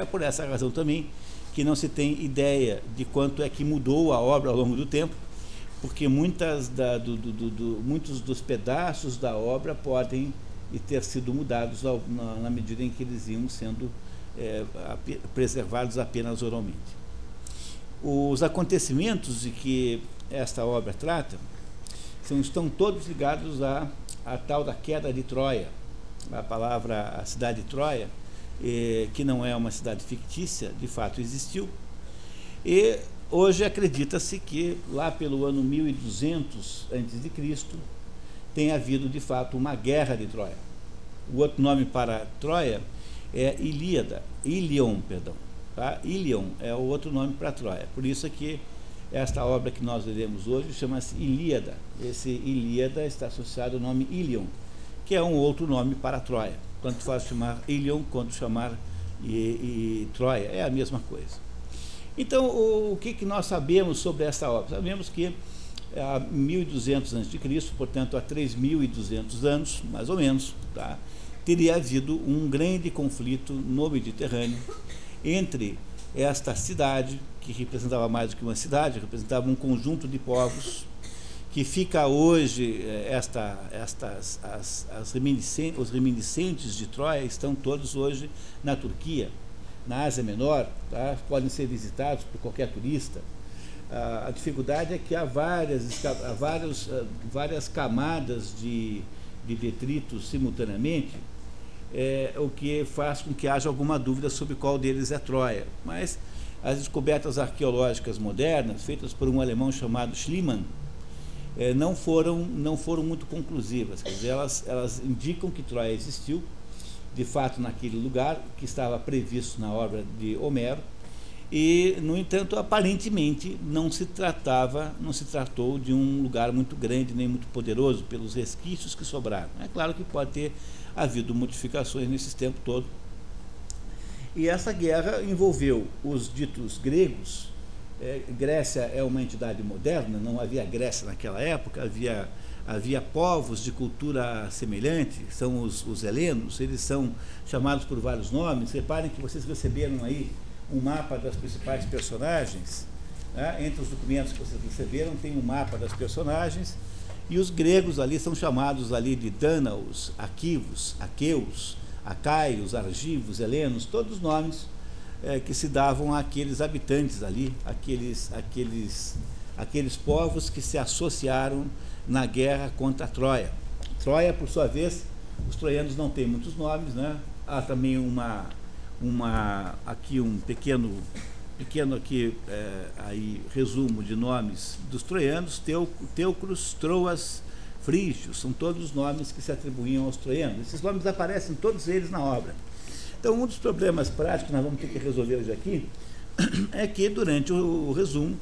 É por essa razão também que não se tem ideia de quanto é que mudou a obra ao longo do tempo, porque muitas da, do, do, do, muitos dos pedaços da obra podem ter sido mudados ao, na, na, medida em que eles iam sendo é, preservados apenas oralmente. Os acontecimentos de que esta obra trata são, estão todos ligados à, à tal da queda de Troia. A palavra, a cidade de Troia, eh, que não é uma cidade fictícia, de fato existiu. E hoje acredita-se que lá pelo ano 1200 a.C. tem havido de fato uma guerra de Troia. O outro nome para Troia é Ilíada, Ilion, perdão. Tá? Ilion é o outro nome para Troia. Por isso é que esta obra que nós leremos hoje chama-se Ilíada. Esse Ilíada está associado ao nome Ilion, que é um outro nome para Troia. Tanto faz chamar Ilion quanto chamar e, e Troia, é a mesma coisa. Então, o, o que, que nós sabemos sobre essa obra? Sabemos que há 1200 a.C., portanto há 3200 anos, mais ou menos, tá? teria havido um grande conflito no Mediterrâneo entre esta cidade, que representava mais do que uma cidade, representava um conjunto de povos, que fica hoje, eh, esta, estas, as, as reminiscentes, os reminiscentes de Troia estão todos hoje na Turquia, na Ásia Menor, tá? podem ser visitados por qualquer turista. a dificuldade é que há várias, há vários, eh, várias camadas de, de detritos simultaneamente, é, o que faz com que haja alguma dúvida sobre qual deles é Troia. Mas as descobertas arqueológicas modernas, feitas por um alemão chamado Schliemann, é, não, foram, não foram muito conclusivas. Quer dizer, elas, elas indicam que Troia existiu, de fato, naquele lugar, que estava previsto na obra de Homero, e, no entanto, aparentemente não se tratava, não se tratou de um lugar muito grande nem muito poderoso pelos resquícios que sobraram. É claro que pode ter havido modificações nesse tempo todo. E essa guerra envolveu os ditos gregos. É, Grécia é uma entidade moderna, não havia Grécia naquela época, havia, havia povos de cultura semelhante, são os, os helenos, eles são chamados por vários nomes. Reparem que vocês receberam aí um mapa das principais personagens. Né? Entre os documentos que vocês receberam tem um mapa das personagens e os gregos ali são chamados ali de Dânaos, Aquivos, Aqueus, Acaios, Argivos, Helenos, todos nomes é, que se davam àqueles habitantes ali, aqueles, aqueles, aqueles povos que se associaram na guerra contra a Troia. Troia, por sua vez, os troianos não têm muitos nomes, né? Há também uma, uma aqui um pequeno pequeno aqui é, aí resumo de nomes dos troianos, Teu, Teucros, Troas, Frígios, são todos os nomes que se atribuíam aos troianos. Esses nomes aparecem todos eles na obra. Então, um dos problemas práticos que nós vamos ter que resolver hoje aqui é que durante o, o resumo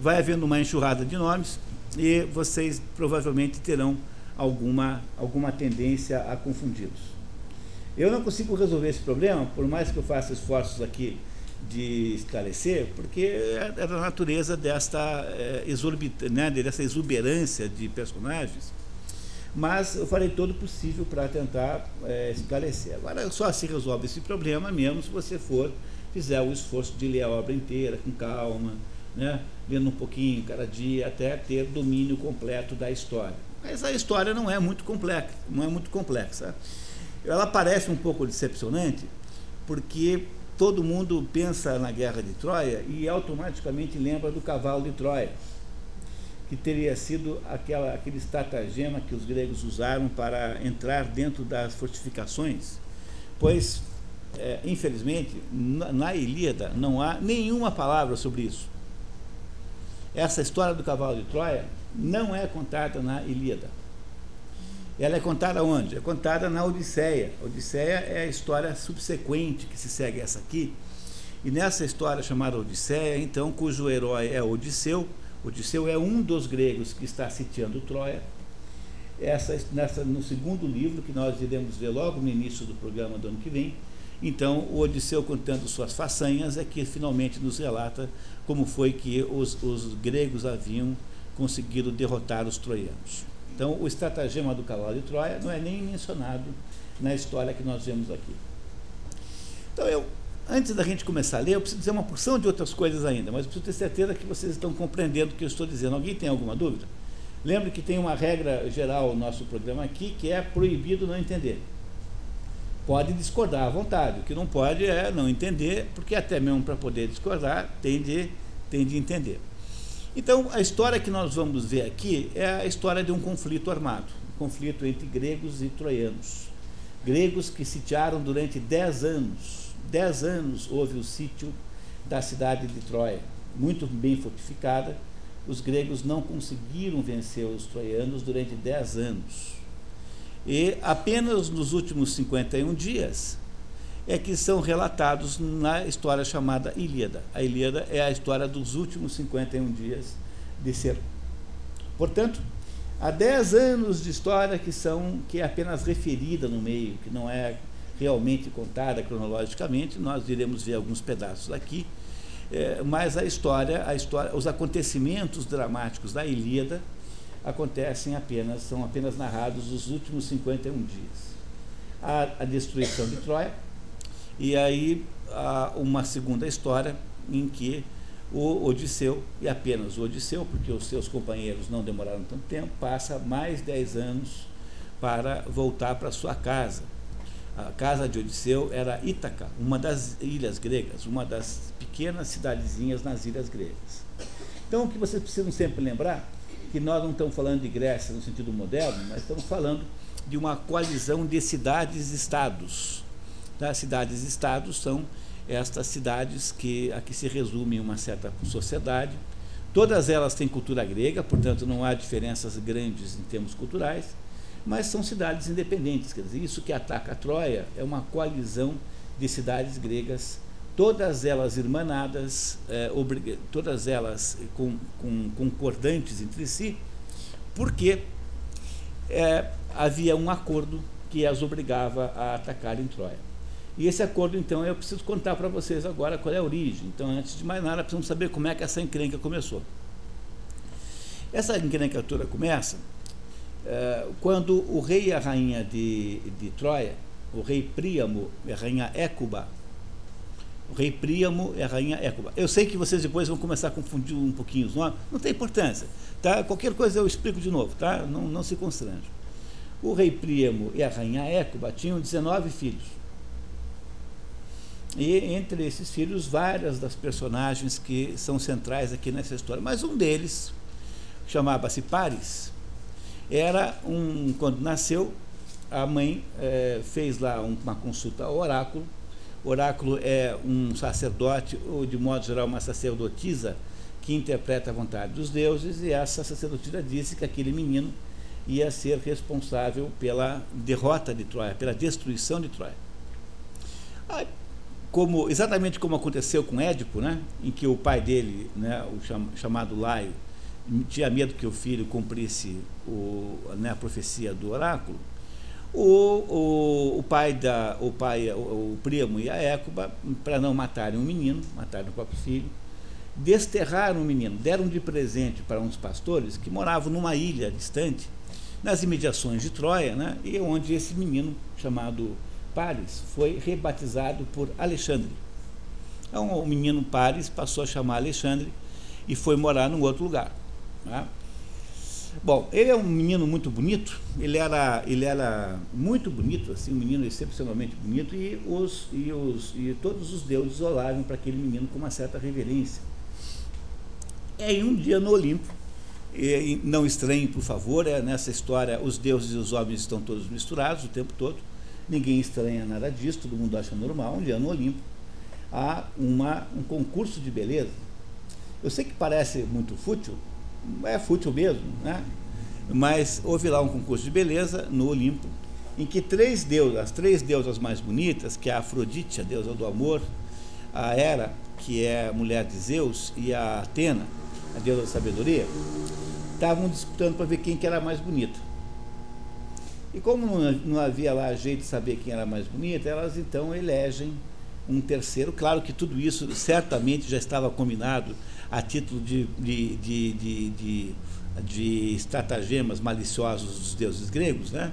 vai havendo uma enxurrada de nomes e vocês provavelmente terão alguma, alguma tendência a confundi-los. Eu não consigo resolver esse problema, por mais que eu faça esforços aqui de esclarecer, porque é, é da natureza desta, é, né, dessa exuberância de personagens, mas eu farei todo o possível para tentar é, esclarecer. Agora, só se resolve esse problema mesmo se você for, fizer o esforço de ler a obra inteira, com calma, né, lendo um pouquinho cada dia, até ter domínio completo da história. Mas a história não é muito complexa, não é muito complexa. Ela parece um pouco decepcionante, porque todo mundo pensa na guerra de Troia e automaticamente lembra do cavalo de Troia, que teria sido aquela, aquele estratagema que os gregos usaram para entrar dentro das fortificações, pois, é, infelizmente, na, na Ilíada não há nenhuma palavra sobre isso. Essa história do cavalo de Troia não é contada na Ilíada. Ela é contada onde? É contada na Odisseia. A Odisseia é a história subsequente que se segue essa aqui. E nessa história chamada Odisseia, então, cujo herói é Odisseu, Odisseu é um dos gregos que está sitiando Troia. Essa, nessa, no segundo livro, que nós iremos ver logo no início do programa do ano que vem, então, o Odisseu contando suas façanhas é que finalmente nos relata como foi que os, os gregos haviam conseguido derrotar os troianos. Então, o estratagema do cavalo de Troia não é nem mencionado na história que nós vemos aqui. Então, eu antes da gente começar a ler, eu preciso dizer uma porção de outras coisas ainda, mas preciso ter certeza que vocês estão compreendendo o que eu estou dizendo. Alguém tem alguma dúvida? Lembre que tem uma regra geral no nosso programa aqui, que é proibido não entender. Pode discordar à vontade, o que não pode é não entender, porque até mesmo para poder discordar, tem de, tem de entender. Então, a história que nós vamos ver aqui é a história de um conflito armado, um conflito entre gregos e troianos. Gregos que sitiaram durante dez anos dez anos houve o sítio da cidade de Troia, muito bem fortificada. Os gregos não conseguiram vencer os troianos durante dez anos. E apenas nos últimos 51 dias é que são relatados na história chamada Ilíada. A Ilíada é a história dos últimos 51 dias de ser. Portanto, há 10 anos de história que são que é apenas referida no meio, que não é realmente contada cronologicamente, nós iremos ver alguns pedaços aqui, é, mas a história, a história, os acontecimentos dramáticos da Ilíada acontecem apenas, são apenas narrados os últimos 51 dias. A, a destruição de Troia, e aí há uma segunda história em que o Odisseu, e apenas o Odisseu, porque os seus companheiros não demoraram tanto tempo, passa mais 10 anos para voltar para sua casa a casa de Odisseu era Ítaca, uma das ilhas gregas, uma das pequenas cidadezinhas nas ilhas gregas. Então, o que vocês precisam sempre lembrar que nós não estamos falando de Grécia no sentido moderno, mas estamos falando de uma coalizão de cidades-estados. Tá? Cidades-estados são estas cidades que a que se resume uma certa sociedade. Todas elas têm cultura grega, portanto não há diferenças grandes em termos culturais mas são cidades independentes. Quer dizer, isso que ataca a Troia é uma coalizão de cidades gregas, todas elas irmanadas, é, todas elas com, com, concordantes entre si, porque é, havia um acordo que as obrigava a atacar em Troia. E esse acordo, então, eu preciso contar para vocês agora qual é a origem. Então, antes de mais nada, precisamos saber como é que essa encrenca começou. Essa encrenca toda começa quando o rei e a rainha de, de Troia, o rei Príamo e a rainha Écuba, o rei Príamo e a rainha Écuba. Eu sei que vocês depois vão começar a confundir um pouquinho os nomes, não tem importância. Tá? Qualquer coisa eu explico de novo, tá? não, não se constrange. O rei Príamo e a rainha Écuba tinham 19 filhos. E entre esses filhos, várias das personagens que são centrais aqui nessa história. Mas um deles, chamava-se Paris, era um quando nasceu a mãe é, fez lá uma consulta ao oráculo. O oráculo é um sacerdote ou de modo geral uma sacerdotisa que interpreta a vontade dos deuses e essa sacerdotisa disse que aquele menino ia ser responsável pela derrota de Troia pela destruição de Troia. Como exatamente como aconteceu com Édipo né em que o pai dele né o chamado Laio tinha medo que o filho cumprisse o, né, a profecia do oráculo, o, o, o pai, da, o, pai o, o primo e a Écuba, para não matarem o menino, matarem o próprio filho, desterraram o menino, deram de presente para uns pastores que moravam numa ilha distante, nas imediações de Troia, né, e onde esse menino, chamado Paris, foi rebatizado por Alexandre. Então, o menino Paris passou a chamar Alexandre e foi morar num outro lugar. Né? Bom, ele é um menino muito bonito, ele era, ele era muito bonito, assim, um menino excepcionalmente bonito, e, os, e, os, e todos os deuses olhavam para aquele menino com uma certa reverência. E aí um dia no Olimpo, e não estranhem, por favor, é, nessa história os deuses e os homens estão todos misturados o tempo todo, ninguém estranha nada disso, todo mundo acha normal, um dia no Olimpo há uma, um concurso de beleza. Eu sei que parece muito fútil, é fútil mesmo, né? Mas houve lá um concurso de beleza no Olimpo, em que três deusas, as três deusas mais bonitas, que é a Afrodite, a deusa do amor, a Hera, que é a mulher de Zeus, e a Atena, a deusa da sabedoria, estavam disputando para ver quem que era mais bonita. E como não havia lá jeito de saber quem era mais bonita, elas então elegem um terceiro. Claro que tudo isso certamente já estava combinado a título de, de, de, de, de, estratagemas maliciosos dos deuses gregos, né?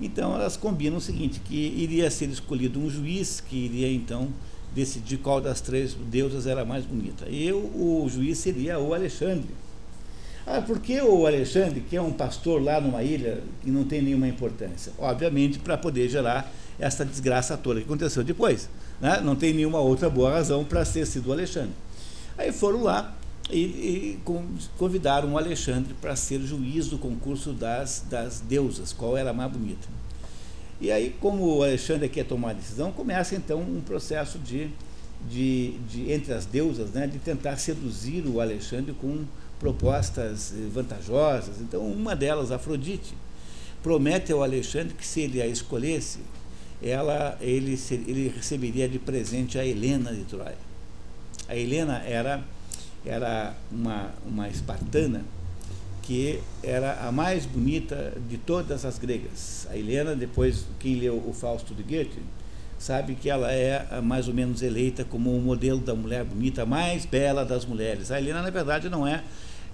Então elas combinam o seguinte, que iria ser escolhido um juiz que iria então decidir qual das três deusas era mais bonita. E o juiz seria o Alexandre. Ah, por que o Alexandre, que é um pastor lá numa ilha que não tem nenhuma importância? Obviamente, para poder gerar essa desgraça toda que aconteceu depois. Né? Não tem nenhuma outra boa razão para ser sido o Alexandre. Aí foram lá e, e convidaram o Alexandre para ser juiz do concurso das, das deusas, qual era a mais bonita. E aí, como o Alexandre quer tomar a decisão, começa então um processo de, de, de entre as deusas, né, de tentar seduzir o Alexandre com propostas eh, vantajosas. Então, uma delas, Afrodite, promete ao Alexandre que se ele a escolhesse, ela, ele, ele receberia de presente a Helena de Troia. A Helena era, era uma, uma espartana que era a mais bonita de todas as gregas. A Helena, depois, quem leu o Fausto de Goethe, sabe que ela é mais ou menos eleita como o modelo da mulher bonita mais bela das mulheres. A Helena, na verdade, não é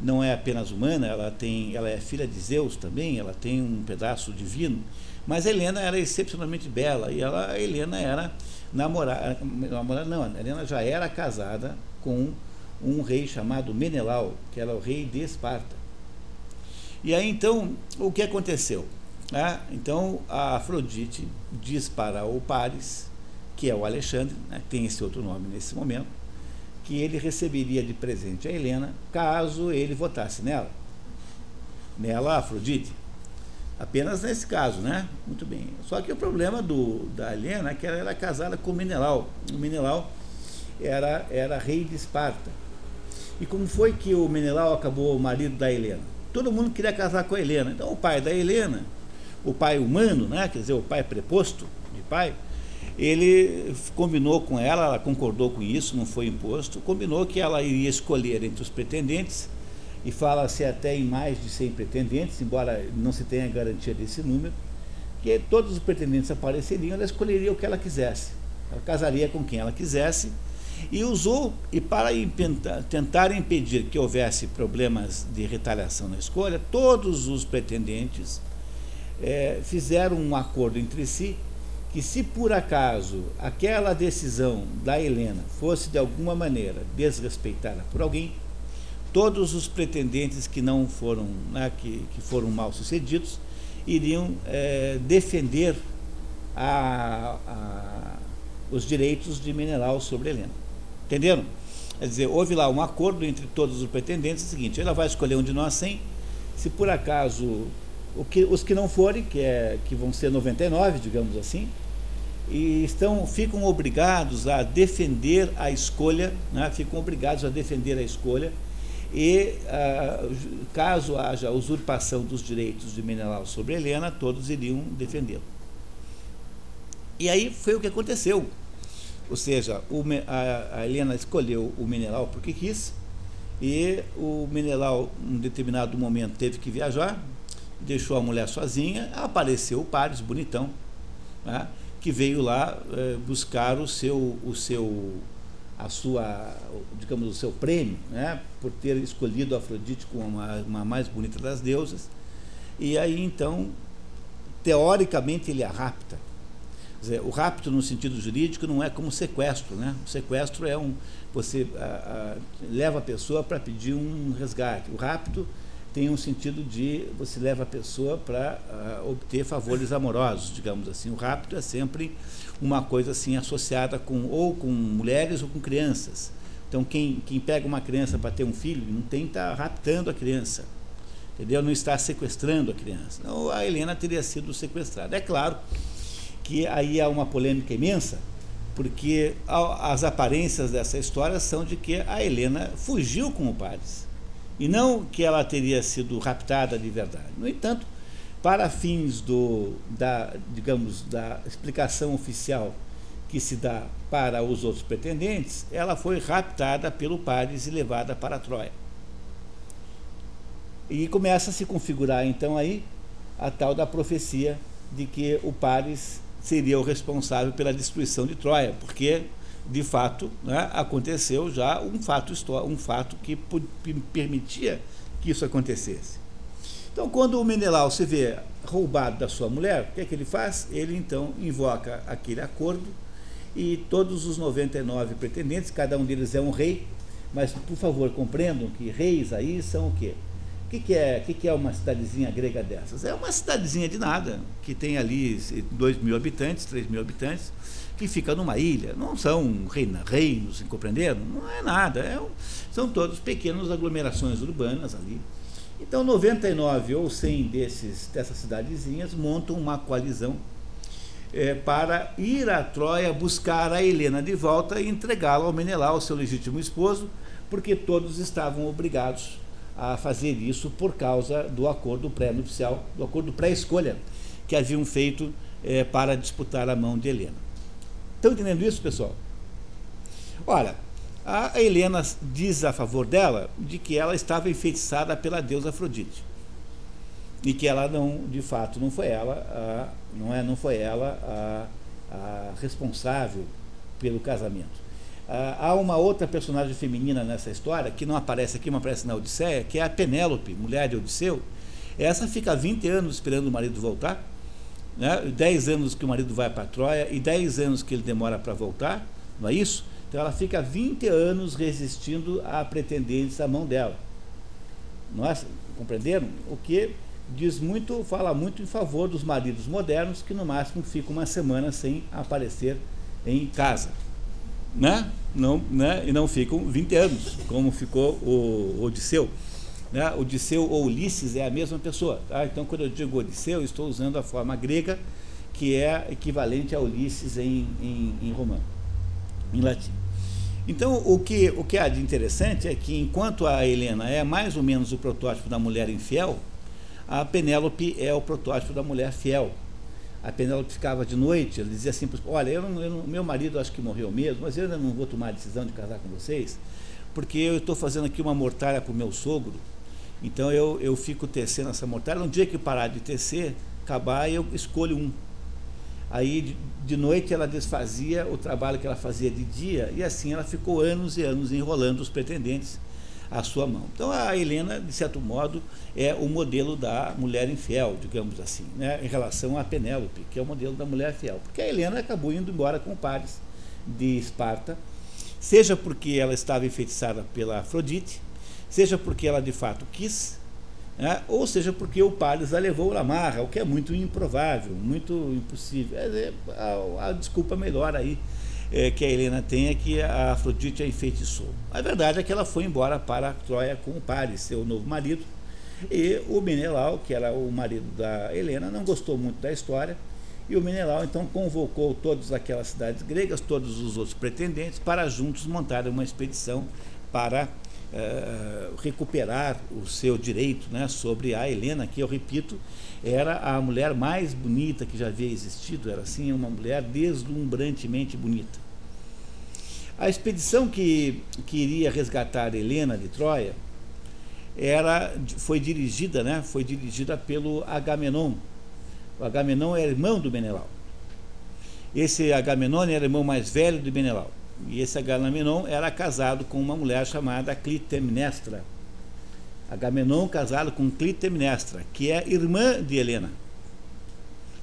não é apenas humana, ela tem, ela é filha de Zeus também, ela tem um pedaço divino, mas Helena era excepcionalmente bela e ela, a Helena era namorada, namorada não, a Helena já era casada com um rei chamado Menelau, que era o rei de Esparta. E aí então, o que aconteceu? Ah, então a Afrodite diz para o Paris, que é o Alexandre, né, tem esse outro nome nesse momento, que ele receberia de presente a Helena caso ele votasse nela. Nela, Afrodite. Apenas nesse caso, né? Muito bem. Só que o problema do, da Helena é que ela era casada com o Menelau. O Menelau era, era rei de Esparta. E como foi que o Menelau acabou o marido da Helena? Todo mundo queria casar com a Helena. Então o pai da Helena, o pai humano, né? quer dizer, o pai preposto de pai, ele combinou com ela, ela concordou com isso, não foi imposto, combinou que ela iria escolher entre os pretendentes, e fala-se até em mais de 100 pretendentes, embora não se tenha garantia desse número, que todos os pretendentes apareceriam, ela escolheria o que ela quisesse. Ela casaria com quem ela quisesse, e usou, e para tentar impedir que houvesse problemas de retaliação na escolha, todos os pretendentes é, fizeram um acordo entre si que se por acaso aquela decisão da Helena fosse de alguma maneira desrespeitada por alguém, todos os pretendentes que não foram, né, que, que foram mal sucedidos, iriam é, defender a, a, os direitos de Menelau sobre Helena. Entenderam? Quer dizer, houve lá um acordo entre todos os pretendentes, é o seguinte, ela vai escolher um de nós 100, se por acaso que, os que não forem, que, é, que vão ser 99, digamos assim, e estão, ficam obrigados a defender a escolha, né, ficam obrigados a defender a escolha, e ah, caso haja usurpação dos direitos de Menelau sobre Helena, todos iriam defendê-lo. E aí foi o que aconteceu. Ou seja, o, a, a, Helena escolheu o Menelau porque quis, e o Menelau, em determinado momento, teve que viajar, deixou a mulher sozinha, apareceu o Paris, bonitão, né? que veio lá é, buscar o seu, o seu, a sua, digamos, o seu prêmio, né, por ter escolhido Afrodite como uma, uma mais bonita das deusas. E aí, então, teoricamente, ele a rapta. Dizer, o rapto, no sentido jurídico, não é como sequestro. Né? O sequestro é um. Você a, a, leva a pessoa para pedir um resgate. O rapto tem um sentido de você leva a pessoa para uh, obter favores amorosos, digamos assim. O rapto é sempre uma coisa assim associada com ou com mulheres ou com crianças. Então quem, quem pega uma criança para ter um filho não tem tá raptando a criança, entendeu? Não está sequestrando a criança. Então, a Helena teria sido sequestrada. É claro que aí há uma polêmica imensa, porque as aparências dessa história são de que a Helena fugiu com o Paris e não que ela teria sido raptada de verdade. No entanto, para fins do, da, digamos, da explicação oficial que se dá para os outros pretendentes, ela foi raptada pelo Paris e levada para Troia. E começa a se configurar então aí a tal da profecia de que o Paris seria o responsável pela destruição de Troia, porque de fato, né, aconteceu já um fato, um fato que permitia que isso acontecesse. Então, quando o Menelau se vê roubado da sua mulher, o que é que ele faz? Ele então invoca aquele acordo e todos os 99 pretendentes, cada um deles é um rei, mas por favor compreendam que reis aí são o quê? O que, que, é, que, que é uma cidadezinha grega dessas? É uma cidadezinha de nada, que tem ali 2 mil habitantes, 3 mil habitantes, que fica numa ilha. Não são reina, reinos, compreenderam? Não é nada. É são todos pequenas aglomerações urbanas ali. Então, 99 ou 100 desses, dessas cidadezinhas montam uma coalizão é, para ir a Troia buscar a Helena de volta e entregá-la ao Menelau, seu legítimo esposo, porque todos estavam obrigados a fazer isso por causa do acordo pré-nupcial, do acordo pré-escolha que haviam feito é, para disputar a mão de Helena. Estão entendendo isso, pessoal? Olha, a Helena diz a favor dela de que ela estava enfeitiçada pela deusa Afrodite e que ela não, de fato, não foi ela, a, não é, não foi ela a, a responsável pelo casamento. Ah, há uma outra personagem feminina nessa história que não aparece aqui, mas aparece na Odisseia, que é a Penélope, mulher de Odisseu. Essa fica 20 anos esperando o marido voltar, né? 10 anos que o marido vai para Troia e 10 anos que ele demora para voltar, não é isso? Então ela fica 20 anos resistindo a pretendentes à mão dela. Nossa, compreenderam? O que diz muito, fala muito em favor dos maridos modernos que no máximo ficam uma semana sem aparecer em casa. Né? Não, né? E não ficam 20 anos, como ficou o Odisseu. Né? Odisseu ou Ulisses é a mesma pessoa. Tá? Então, quando eu digo Odisseu, estou usando a forma grega, que é equivalente a Ulisses em, em, em romano em latim. Então, o que, o que há de interessante é que, enquanto a Helena é mais ou menos o protótipo da mulher infiel, a Penélope é o protótipo da mulher fiel. A Penélope ficava de noite, ela dizia assim, olha, eu não, eu não, meu marido acho que morreu mesmo, mas eu ainda não vou tomar a decisão de casar com vocês, porque eu estou fazendo aqui uma mortalha o meu sogro, então eu, eu fico tecendo essa mortalha, um dia que parar de tecer, acabar, eu escolho um. Aí de, de, noite ela desfazia o trabalho que ela fazia de dia e assim ela ficou anos e anos enrolando os pretendentes à sua mão. Então a Helena, de certo modo, é o modelo da mulher infiel, digamos assim, né, em relação a Penélope, que é o modelo da mulher fiel. Porque a Helena acabou indo embora com o Paris de Esparta, seja porque ela estava enfeitiçada pela Afrodite, seja porque ela de fato quis, né? ou seja, porque o Palles a levou na marra, o que é muito improvável, muito impossível. É, a, a, desculpa melhor aí é, que a Helena tem é que a Afrodite a enfeitiçou. A verdade é que ela foi embora para Troia com o Paris, seu novo marido, e o Menelau, que era o marido da Helena, não gostou muito da história, e o Menelau então convocou todas aquelas cidades gregas, todos os outros pretendentes, para juntos montarem uma expedição para eh, recuperar o seu direito né, sobre a Helena, que eu repito, era a mulher mais bonita que já havia existido, era assim uma mulher deslumbrantemente bonita. A expedição que, que iria resgatar Helena de Troia era, foi dirigida, né, foi dirigida pelo Agamenon. O Agamenon era irmão do Menelau. Esse Agamenon era irmão mais velho do Menelau. E esse Agamenon era casado com uma mulher chamada Clitemnestra. Agamenon casado com Clitemnestra, que é irmã de Helena.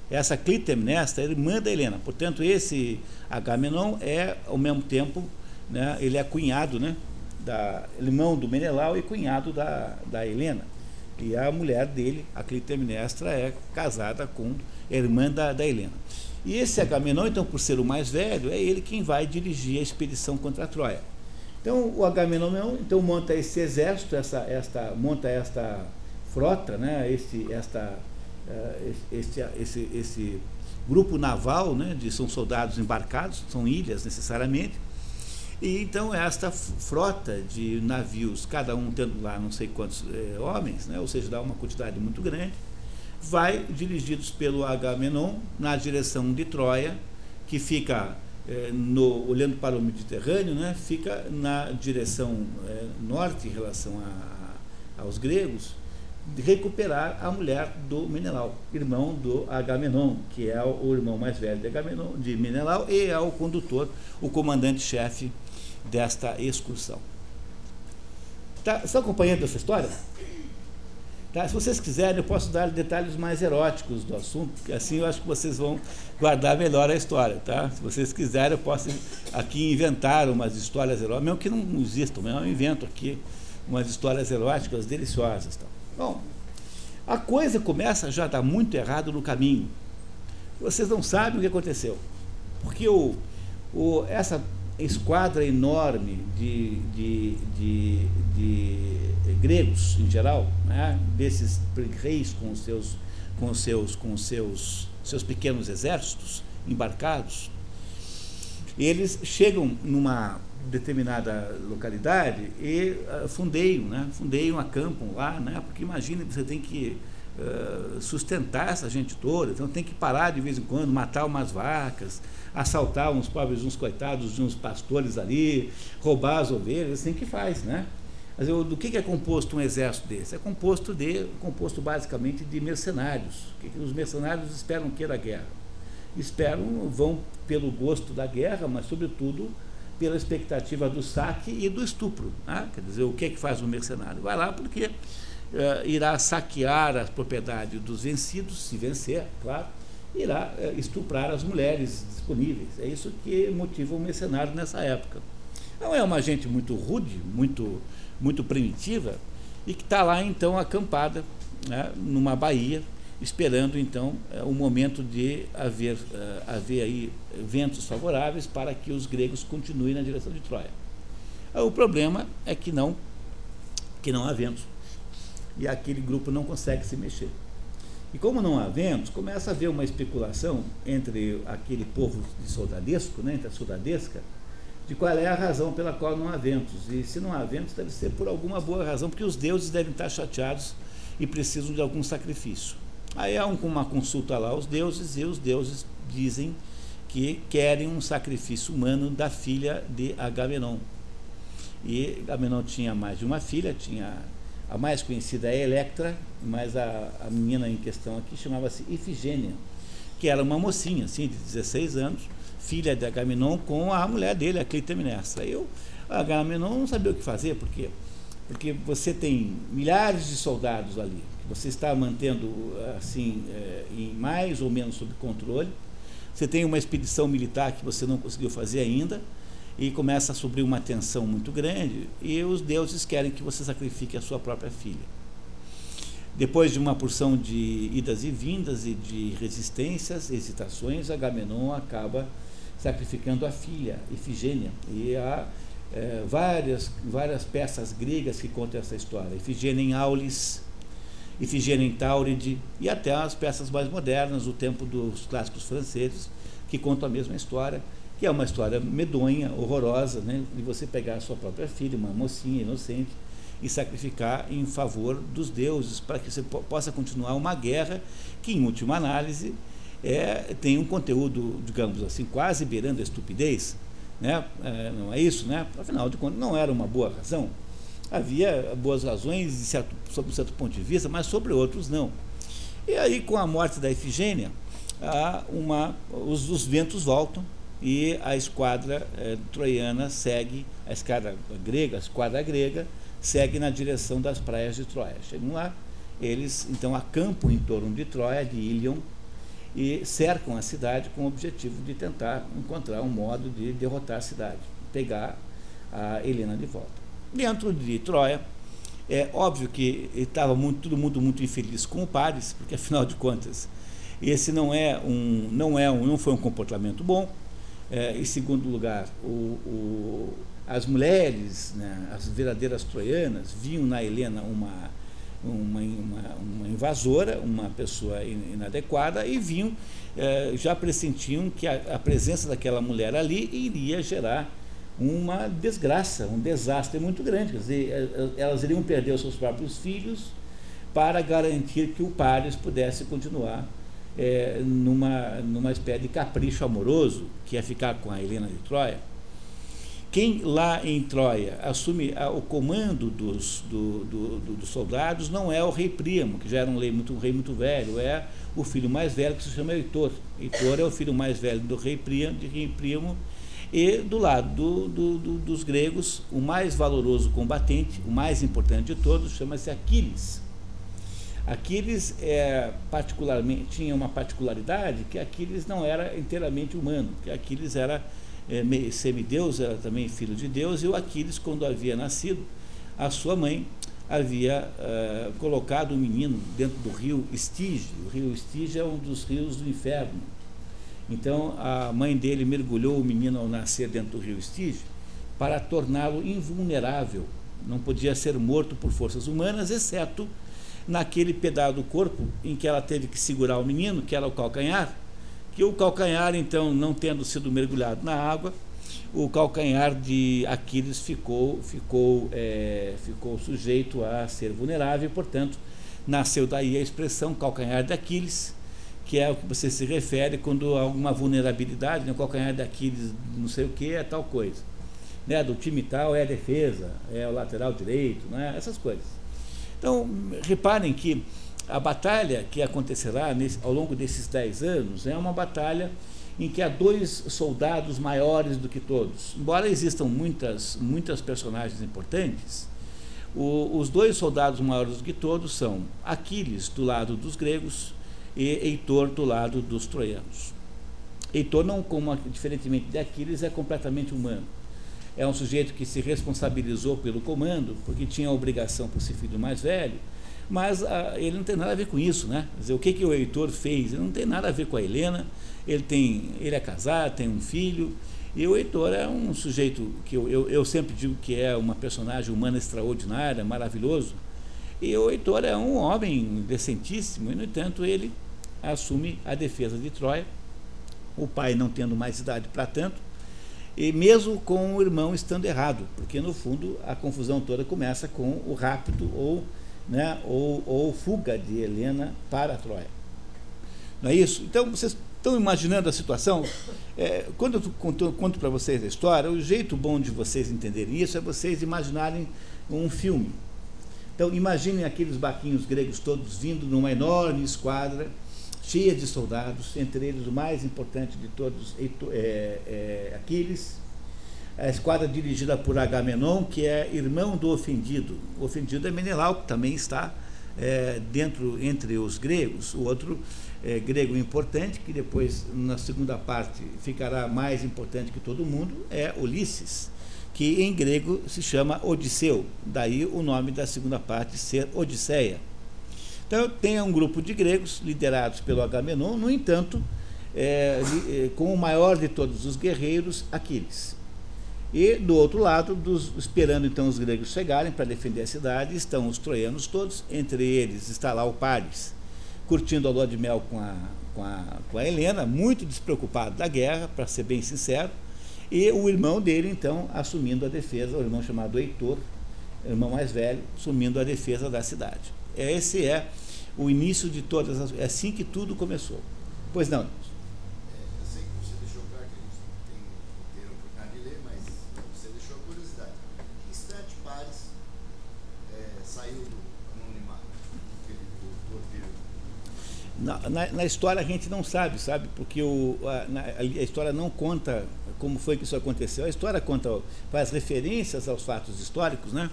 Essa Clitemnestra é irmã da Helena. Portanto, esse Agamenon é, ao mesmo tempo, né, ele é cunhado, né, da, irmão do Menelau e cunhado da, da Helena. E a mulher dele, a Clitemnestra, é casada com a irmã da, da Helena. E esse Agamenon, então, por ser o mais velho, é ele quem vai dirigir a expedição contra a Troia. Então, o Agamenon então, monta esse exército, essa, esta, monta esta frota, né, esse, esta, uh, esse, esse, esse grupo naval, né, de, são soldados embarcados, são ilhas necessariamente, e então esta frota de navios, cada um tendo lá não sei quantos eh, homens, né, ou seja, dá uma quantidade muito grande, vai dirigidos pelo Agamenon na direção de Troia, que fica é, no, olhando para o Mediterrâneo, né, fica na direção é, norte em relação a, a, aos gregos, recuperar a mulher do Menelau, irmão do Agamenon, que é o, o irmão mais velho de, Agamenon, de Menelau e é o condutor, o comandante-chefe desta excursão. Tá, estão acompanhando essa história? Tá? Se vocês quiserem, eu posso dar detalhes mais eróticos do assunto, porque assim eu acho que vocês vão guardar melhor a história. Tá? Se vocês quiserem, eu posso aqui inventar umas histórias eróticas, mesmo que não existam, eu invento aqui umas histórias eróticas deliciosas. Tá? Bom, a coisa começa já a dar muito errado no caminho. Vocês não sabem o que aconteceu. Porque o, o, essa esquadra enorme de, de, de, de gregos, em geral, né, desses reis com os seus, com seus, com seus, seus pequenos exércitos embarcados, eles chegam numa determinada localidade e uh, fundeiam, né? fundeiam, acampam lá, né? porque imagine, você tem que uh, sustentar essa gente toda, então tem que parar de vez em quando, matar umas vacas, assaltar uns pobres, uns coitados uns pastores ali, roubar as ovelhas, assim que faz, né? Mas eu, do que é composto um exército desse? É composto de, composto basicamente de mercenários. que os mercenários esperam que da guerra? Esperam, vão pelo gosto da guerra, mas sobretudo pela expectativa do saque e do estupro. Né? Quer dizer, o que é que faz um mercenário? Vai lá porque uh, irá saquear as propriedades dos vencidos, se vencer, claro, irá uh, estuprar as mulheres disponíveis. É isso que motiva o mercenário nessa época. Não é uma gente muito rude, muito, muito primitiva, e que está lá então acampada né, numa baía, esperando então é, o momento de haver, uh, haver aí ventos favoráveis para que os gregos continuem na direção de Troia. O problema é que não, que não há ventos. E aquele grupo não consegue se mexer. E como não há ventos, começa a haver uma especulação entre aquele povo de soldadesco, né, entre a soldadesca, de qual é a razão pela qual não há ventos. E se não há ventos, deve ser por alguma boa razão, porque os deuses devem estar chateados e precisam de algum sacrifício. Aí há uma consulta lá aos deuses e os deuses dizem que querem um sacrifício humano da filha de Agamenon. E Agamenon tinha mais de uma filha, tinha a mais conhecida é Electra, mas a, a menina em questão aqui chamava-se Ifigênia, que era uma mocinha, assim, de 16 anos, filha de Agamenon com a mulher dele, a Clitemnestra. O Agamenon não sabia o que fazer, porque porque você tem milhares de soldados ali, você está mantendo assim é, em mais ou menos sob controle. Você tem uma expedição militar que você não conseguiu fazer ainda e começa a subir uma tensão muito grande e os deuses querem que você sacrifique a sua própria filha. Depois de uma porção de idas e vindas e de resistências, hesitações, Agamenon acaba sacrificando a filha, Ifigênia. E há é, várias, várias peças gregas que contam essa história. Ifigênia em Aulis, Ifigênia em Tauride e até as peças mais modernas, o tempo dos clássicos franceses, que contam a mesma história, que é uma história medonha, horrorosa, né, de você pegar a sua própria filha, uma mocinha inocente, e sacrificar em favor dos deuses, para que você possa continuar uma guerra que, em última análise, é, tem um conteúdo, digamos assim, quase beirando a estupidez, né? É, não é isso, né? Afinal de contas, não era uma boa razão havia boas razões certo, sob um certo ponto de vista, mas sobre outros não. E aí, com a morte da Efigênia, uma, os, os, ventos voltam e a esquadra eh, troiana segue, a esquadra grega, a esquadra grega, segue na direção das praias de Troia. Chegam lá, eles então acampam em torno de Troia, de Ilion, e cercam a cidade com o objetivo de tentar encontrar um modo de derrotar a cidade, pegar a Helena de volta. Dentro de Troia, é óbvio que estava muito, todo mundo muito infeliz com o Paris, porque afinal de contas, esse não é um, não é um, não foi um comportamento bom. É, em segundo lugar, o, o, as mulheres, né, as verdadeiras troianas, viam na Helena uma, uma, uma, uma invasora, uma pessoa inadequada, e viam, é, já pressentiam que a, a presença daquela mulher ali iria gerar uma desgraça, um desastre muito grande. Quer dizer, é, elas iriam perder os seus próprios filhos para garantir que o Paris pudesse continuar é, numa, numa espécie de capricho amoroso, que é ficar com a Helena de Troia. Quem lá em Troia assume o comando dos, do, do, do, dos soldados não é o rei Príamo, que já era um rei muito, um rei muito velho, é o filho mais velho que se chama Heitor. Heitor é o filho mais velho do rei Príamo, de rei e do lado do, do, do, dos gregos, o mais valoroso combatente, o mais importante de todos, chama-se Aquiles. Aquiles é, particularmente, tinha uma particularidade que Aquiles não era inteiramente humano, que Aquiles era é, semideus, era também filho de Deus, e o Aquiles, quando havia nascido, a sua mãe havia é, colocado o menino dentro do rio Estige. O rio Estige é um dos rios do inferno. Então a mãe dele mergulhou o menino ao nascer dentro do rio Estige para torná-lo invulnerável. Não podia ser morto por forças humanas, exceto naquele pedaço do corpo em que ela teve que segurar o menino, que era o calcanhar, que o calcanhar, então, não tendo sido mergulhado na água, o calcanhar de Aquiles ficou, ficou, é, ficou sujeito a ser vulnerável, e, portanto, nasceu daí a expressão calcanhar de Aquiles, que é o que você se refere quando há alguma vulnerabilidade, né? calcanhar de Aquiles, não sei o que, é tal coisa. Né? Do time tal é a defesa, é o lateral direito, né? essas coisas. Então, reparem que a batalha que acontecerá nesse, ao longo desses dez anos é uma batalha em que há dois soldados maiores do que todos. Embora existam muitas, muitas personagens importantes, o, os dois soldados maiores do que todos são Aquiles, do lado dos gregos, e Heitor, do lado dos troianos. Heitor, não como diferentemente de Aquiles, é completamente humano é um sujeito que se responsabilizou pelo comando, porque tinha a obrigação por ser filho mais velho, mas ah, ele não tem nada a ver com isso, né? Quer dizer, o que, que o Heitor fez? Ele não tem nada a ver com a Helena, ele, tem, ele é casado, tem um filho, e o Heitor é um sujeito que eu, eu, eu sempre digo que é uma personagem humana extraordinária, maravilhoso, e o Heitor é um homem decentíssimo, e no entanto ele assume a defesa de Troia, o pai não tendo mais idade para tanto, e mesmo com o irmão estando errado, porque no fundo a confusão toda começa com o rápido ou, né, ou, ou fuga de Helena para Troia. Não é isso? Então vocês estão imaginando a situação? É, quando eu conto, conto para vocês a história, o jeito bom de vocês entenderem isso é vocês imaginarem um filme. Então imaginem aqueles baquinhos gregos todos vindo numa enorme esquadra cheia de soldados, entre eles o mais importante de todos, é, é, Aquiles, a esquadra dirigida por Agamenon, que é irmão do ofendido. O ofendido é Menelau, que também está é, dentro entre os gregos. O outro é, grego importante, que depois, na segunda parte, ficará mais importante que todo mundo, é Ulisses, que em grego se chama Odisseu. Daí o nome da segunda parte ser Odisseia. Então, tem um grupo de gregos, liderados pelo Agamenon, no entanto, é, é, com o maior de todos os guerreiros, Aquiles. E, do outro lado, dos, esperando então os gregos chegarem para defender a cidade, estão os troianos todos, entre eles está lá o Paris, curtindo a lua de mel com a, com a, com a Helena, muito despreocupado da guerra, para ser bem sincero, e o irmão dele, então, assumindo a defesa, o irmão chamado Heitor, irmão mais velho, assumindo a defesa da cidade. Esse é o início de todas as. É assim que tudo começou. Pois não. Eu sei que você deixou claro que a gente tem, tem a oportunidade de ler, mas você deixou a curiosidade. Que instante Pares saiu do anonimato? Na, na, na, história a gente não sabe, sabe? Porque o, a, na, a história não conta como foi que isso aconteceu. A história conta, faz referências aos fatos históricos, né?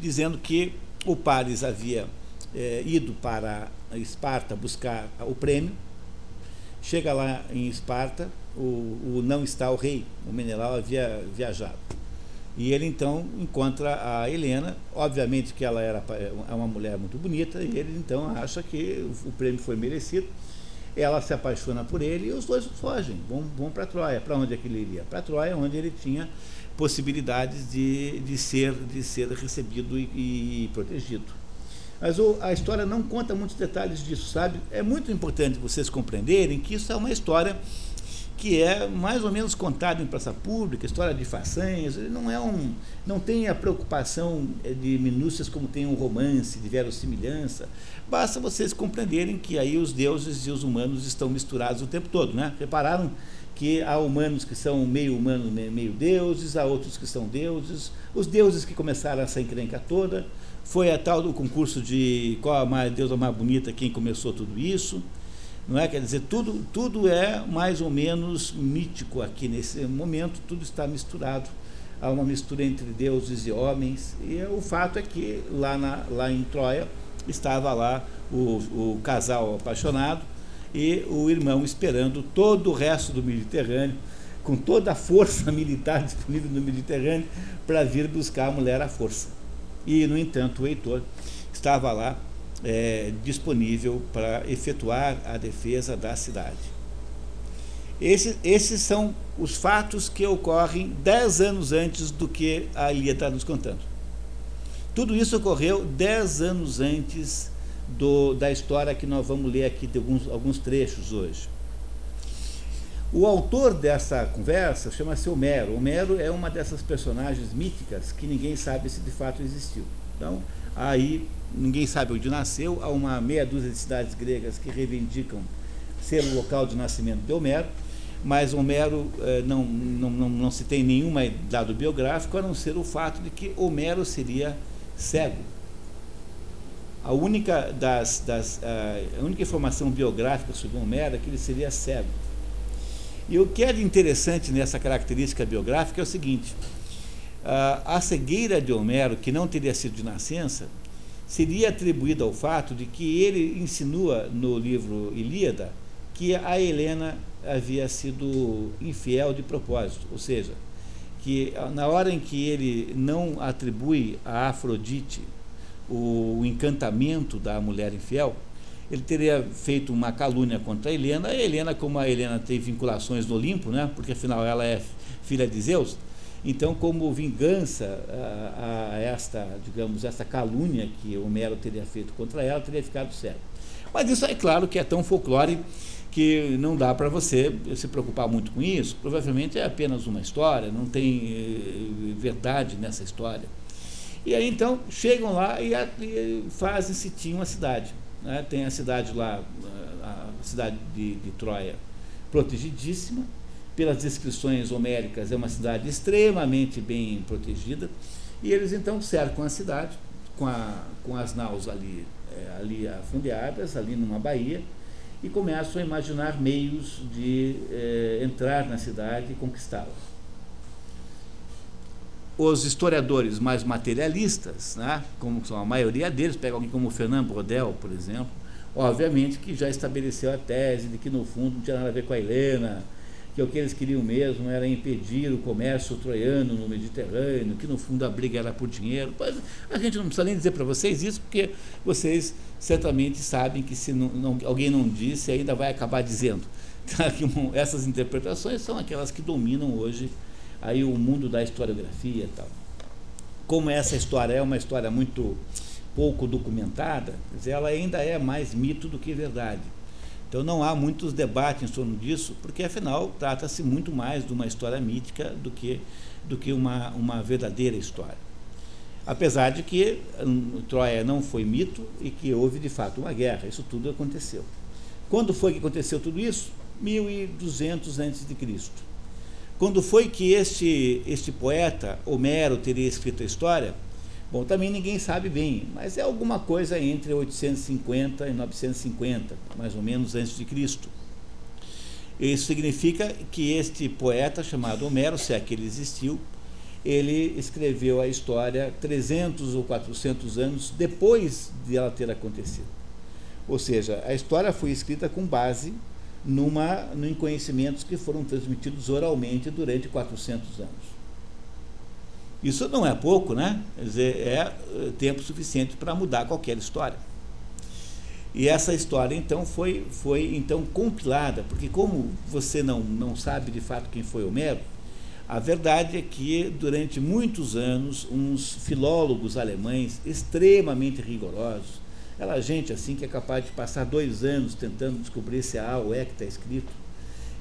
dizendo que o Pares havia é, ido para Esparta buscar o prêmio. Chega lá em Esparta, o, o não está o rei, o Menelau havia viajado. E ele então encontra a Helena, obviamente que ela era é uma mulher muito bonita, e ele então acha que o prêmio foi merecido. Ela se apaixona por ele e os dois fogem, vão, vão para Troia. Para onde é que ele iria? Para Troia, onde ele tinha possibilidades de, de, ser, de ser recebido e, e protegido. Mas o, a história não conta muitos detalhes disso, sabe? É muito importante vocês compreenderem que isso é uma história que é mais ou menos contada em praça pública, história de façanhas, não é um, não tem a preocupação eh, de minúcias como tem um romance de verossimilhança. Basta vocês compreenderem que aí os deuses e os humanos estão misturados o tempo todo, né? Repararam que há humanos que são meio humanos, meio deuses, há outros que são deuses, os deuses que começaram essa encrenca toda, foi a tal do concurso de qual a mais, deusa mais bonita quem começou tudo isso. Não é? Quer dizer, tudo, tudo é mais ou menos mítico aqui nesse momento, tudo está misturado. Há uma mistura entre deuses e homens. E o fato é que lá, na, lá em Troia, estava lá o, o casal apaixonado e o irmão esperando todo o resto do Mediterrâneo, com toda a força militar disponível no Mediterrâneo, para vir buscar a mulher à força. E, no entanto, o Heitor estava lá é, disponível para efetuar a defesa da cidade. Esse, esses são os fatos que ocorrem dez anos antes do que a Ilha está nos contando. Tudo isso ocorreu dez anos antes do, da história que nós vamos ler aqui de alguns, alguns trechos hoje. O autor dessa conversa chama-se Homero. Homero é uma dessas personagens míticas que ninguém sabe se de fato existiu. Então, aí ninguém sabe onde nasceu, há uma meia dúzia de cidades gregas que reivindicam ser o local de nascimento de Homero, mas Homero eh, não, não, não, não se tem nenhum dado biográfico, a não ser o fato de que Homero seria cego. A única, das, das, a única informação biográfica sobre Homero é que ele seria cego. E o que é interessante nessa característica biográfica é o seguinte: a cegueira de Homero, que não teria sido de nascença, seria atribuída ao fato de que ele insinua no livro Ilíada que a Helena havia sido infiel de propósito, ou seja, que na hora em que ele não atribui a Afrodite o, encantamento da mulher infiel, ele teria feito uma calúnia contra a Helena. A Helena, como a Helena tem vinculações no Olimpo, né, porque afinal ela é filha de Zeus, então, como vingança a, a, esta, digamos, esta calúnia que Homero teria feito contra ela, teria ficado cego. Mas isso é claro que é tão folclore que não dá para você se preocupar muito com isso. Provavelmente é apenas uma história, não tem eh, verdade nessa história. E aí então chegam lá e, e fazem se uma cidade. Né? Tem a cidade lá, a cidade de, de Troia, protegidíssima. Pelas descrições homéricas, é uma cidade extremamente bem protegida. E eles então cercam a cidade com, a, com as naus ali, é, ali afundeadas, ali numa baía, e começam a imaginar meios de é, entrar na cidade e conquistá-la os historiadores mais materialistas, né, como são a maioria deles, pega alguém como Fernando Brodel, por exemplo, obviamente que já estabeleceu a tese de que no fundo não tinha nada a ver com a Helena, que o que eles queriam mesmo era impedir o comércio troiano no Mediterrâneo, que no fundo a briga era por dinheiro. Mas a gente não precisa nem dizer para vocês isso, porque vocês certamente sabem que se não, não, alguém não disse, ainda vai acabar dizendo. Então, essas interpretações são aquelas que dominam hoje aí o mundo da historiografia e tal. Como essa história é uma história muito pouco documentada, ela ainda é mais mito do que verdade. Então não há muitos debates em torno disso, porque afinal trata-se muito mais de uma história mítica do que, do que uma, uma verdadeira história. Apesar de que um, Troia não foi mito e que houve de fato uma guerra, isso tudo aconteceu. Quando foi que aconteceu tudo isso? 1200 a.C. Quando foi que este, este poeta, Homero, teria escrito a história? Bom, também ninguém sabe bem, mas é alguma coisa entre 850 e 950, mais ou menos antes de Cristo. Isso significa que este poeta chamado Homero, se é que ele existiu, ele escreveu a história 300 ou 400 anos depois de ela ter acontecido. Ou seja, a história foi escrita com base numa, em conhecimentos que foram transmitidos oralmente durante 400 anos. Isso não é pouco, né? Quer dizer, é eh, tempo suficiente para mudar qualquer história. E essa história, então, foi, foi então compilada, porque como você não, não sabe de fato quem foi Homero, a verdade é que, durante muitos anos, uns filólogos alemães extremamente rigorosos, Aquela gente assim que é capaz de passar dois anos tentando descobrir se a A ou E que está escrito.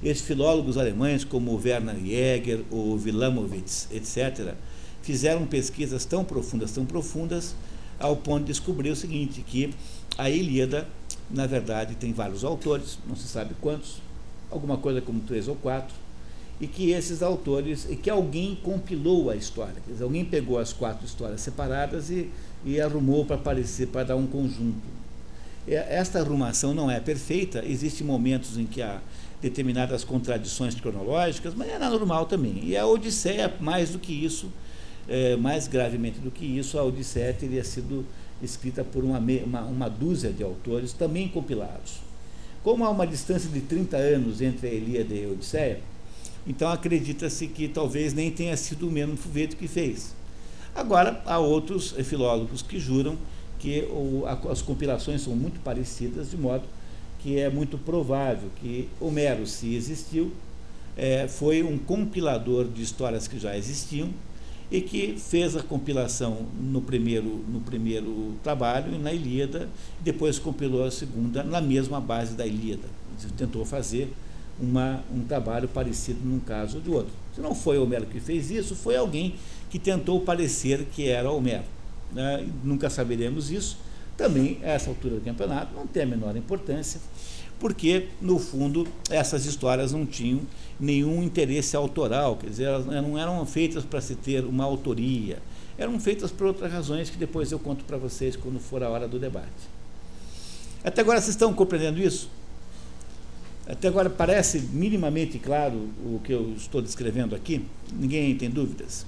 Esses filólogos alemães, como Werner Jäger, ou Wilamowitz, etc., fizeram pesquisas tão profundas, tão profundas, ao ponto de descobrir o seguinte, que a Ilíada, na verdade, tem vários autores, não se sabe quantos, alguma coisa como três ou quatro, e que esses autores, e que alguém compilou a história, quer dizer, alguém pegou as quatro histórias separadas e e arrumou para aparecer, para dar um conjunto. Esta arrumação não é perfeita, existem momentos em que há determinadas contradições cronológicas, mas é normal também. E a Odisseia, mais do que isso, é, mais gravemente do que isso, a Odisseia teria sido escrita por uma, uma, uma dúzia de autores, também compilados. Como há uma distância de 30 anos entre a Ilíada e a Odisseia, então acredita-se que talvez nem tenha sido o mesmo Fuveto que fez. Agora, há outros filólogos que juram que o, a, as compilações são muito parecidas, de modo que é muito provável que Homero, se existiu, é, foi um compilador de histórias que já existiam e que fez a compilação no primeiro, no primeiro trabalho, na Ilíada, e depois compilou a segunda na mesma base da Ilíada. Tentou fazer uma, um trabalho parecido num caso ou de outro. Se não foi Homero que fez isso, foi alguém que tentou parecer que era Homero. Né? Nunca saberemos isso. Também, a essa altura do campeonato, não tem a menor importância, porque, no fundo, essas histórias não tinham nenhum interesse autoral, quer dizer, elas não eram feitas para se ter uma autoria, eram feitas por outras razões que depois eu conto para vocês quando for a hora do debate. Até agora vocês estão compreendendo isso? Até agora parece minimamente claro o que eu estou descrevendo aqui? Ninguém tem dúvidas?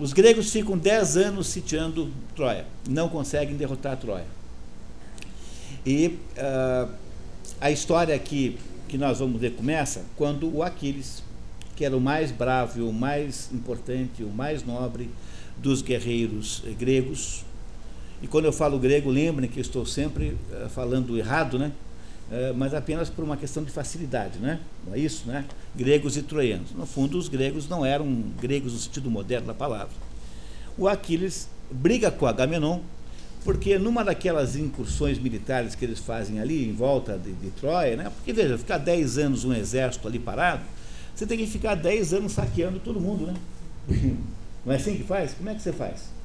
Os gregos ficam dez anos sitiando Troia, não conseguem derrotar Troia. E uh, a história aqui que nós vamos ver começa quando o Aquiles, que era o mais bravo, o mais importante, o mais nobre dos guerreiros gregos, e quando eu falo grego, lembrem que estou sempre uh, falando errado, né? É, mas apenas por uma questão de facilidade, né? não é isso? Né? Gregos e troianos. No fundo, os gregos não eram gregos no sentido moderno da palavra. O Aquiles briga com Agamenon, porque numa daquelas incursões militares que eles fazem ali em volta de, de Troia, né? porque veja, ficar 10 anos um exército ali parado, você tem que ficar 10 anos saqueando todo mundo, né? Não é assim que faz? Como é que você faz?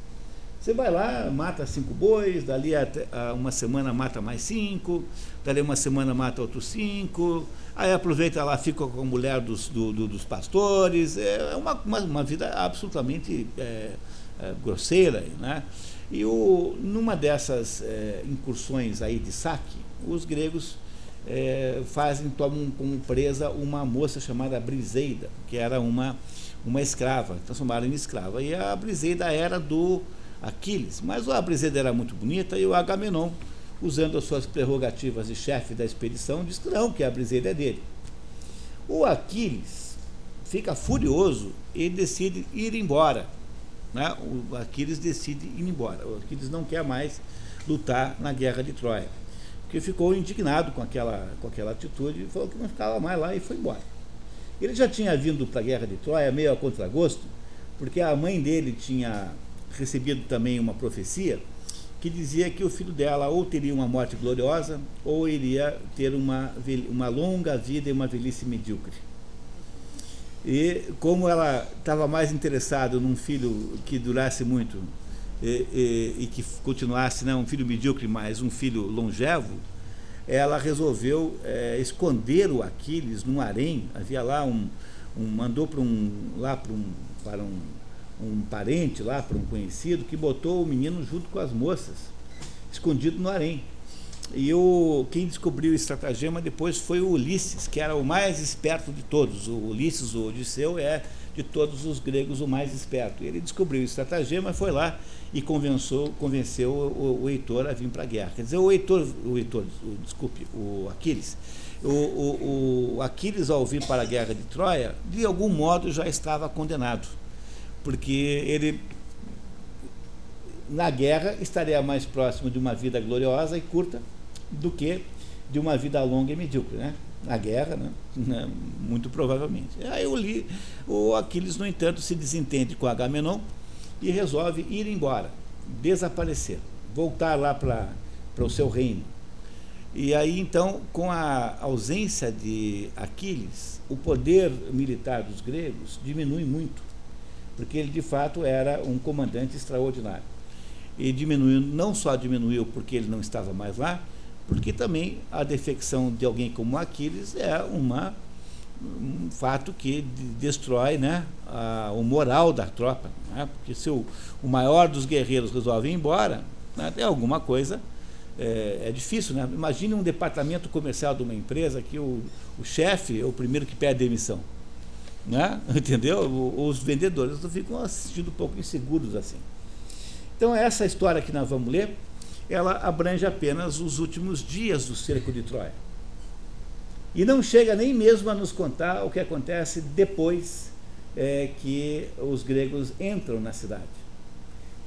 Você vai lá, mata cinco bois, dali a, a uma semana mata mais cinco, dali uma semana mata outros cinco, aí aproveita lá, fica com a mulher dos, do, do, dos pastores, é uma, uma, uma vida absolutamente é, é, grosseira, né? E o, numa dessas é, incursões aí de saque, os gregos é, fazem, tomam como presa uma moça chamada Briseida, que era uma, uma escrava, transformaram em escrava. E a Briseida era do Aquiles. Mas a Briseida era muito bonita e o Agamenon, usando as suas prerrogativas de chefe da expedição, diz que não, que a Briseida é dele. O Aquiles fica furioso e decide ir embora. Né? O Aquiles decide ir embora. O Aquiles não quer mais lutar na guerra de Troia. Porque ficou indignado com aquela, com aquela atitude, falou que não ficava mais lá e foi embora. Ele já tinha vindo para a guerra de Troia meio a contragosto, porque a mãe dele tinha recebido também uma profecia que dizia que o filho dela ou teria uma morte gloriosa ou iria ter uma, uma longa vida e uma velhice medíocre. E como ela estava mais interessada num filho que durasse muito e, e, e que continuasse, não né, um filho medíocre, mas um filho longevo, ela resolveu é, esconder o Aquiles num harém. Havia lá um, um mandou para um lá um para um um parente lá, para um conhecido, que botou o menino junto com as moças, escondido no harém. E o, quem descobriu o estratagema depois foi o Ulisses, que era o mais esperto de todos. O Ulisses, o Odisseu, é de todos os gregos o mais esperto. Ele descobriu o estratagema, foi lá e convenceu, convenceu o, o Heitor a vir para a guerra. Quer dizer, o Heitor, o Heitor, o, desculpe, o Aquiles, o, o, o Aquiles, ao vir para a guerra de Troia, de algum modo já estava condenado porque ele na guerra estaria mais próximo de uma vida gloriosa e curta do que de uma vida longa e medíocre, né? Na guerra, né? né? Muito provavelmente. Aí eu li, o Aquiles, no entanto, se desentende com Agamenon e resolve ir embora, desaparecer, voltar lá para o seu reino. E aí, então, com a ausência de Aquiles, o poder militar dos gregos diminui muito porque ele de fato era um comandante extraordinário. E diminuiu, não só diminuiu porque ele não estava mais lá, porque também a defecção de alguém como Aquiles é uma, um fato que destrói né, a, o moral da tropa. Né? Porque se o, o maior dos guerreiros resolve ir embora, né, tem alguma coisa é, é, difícil, né? Imagine um departamento comercial de uma empresa que o, o chefe é o primeiro que pede demissão. Né? Entendeu? Os vendedores ficam assistindo um pouco inseguros assim. Então, essa história que nós vamos ler, ela abrange apenas os últimos dias do cerco de Troia. E não chega nem mesmo a nos contar o que acontece depois é, que os gregos entram na cidade.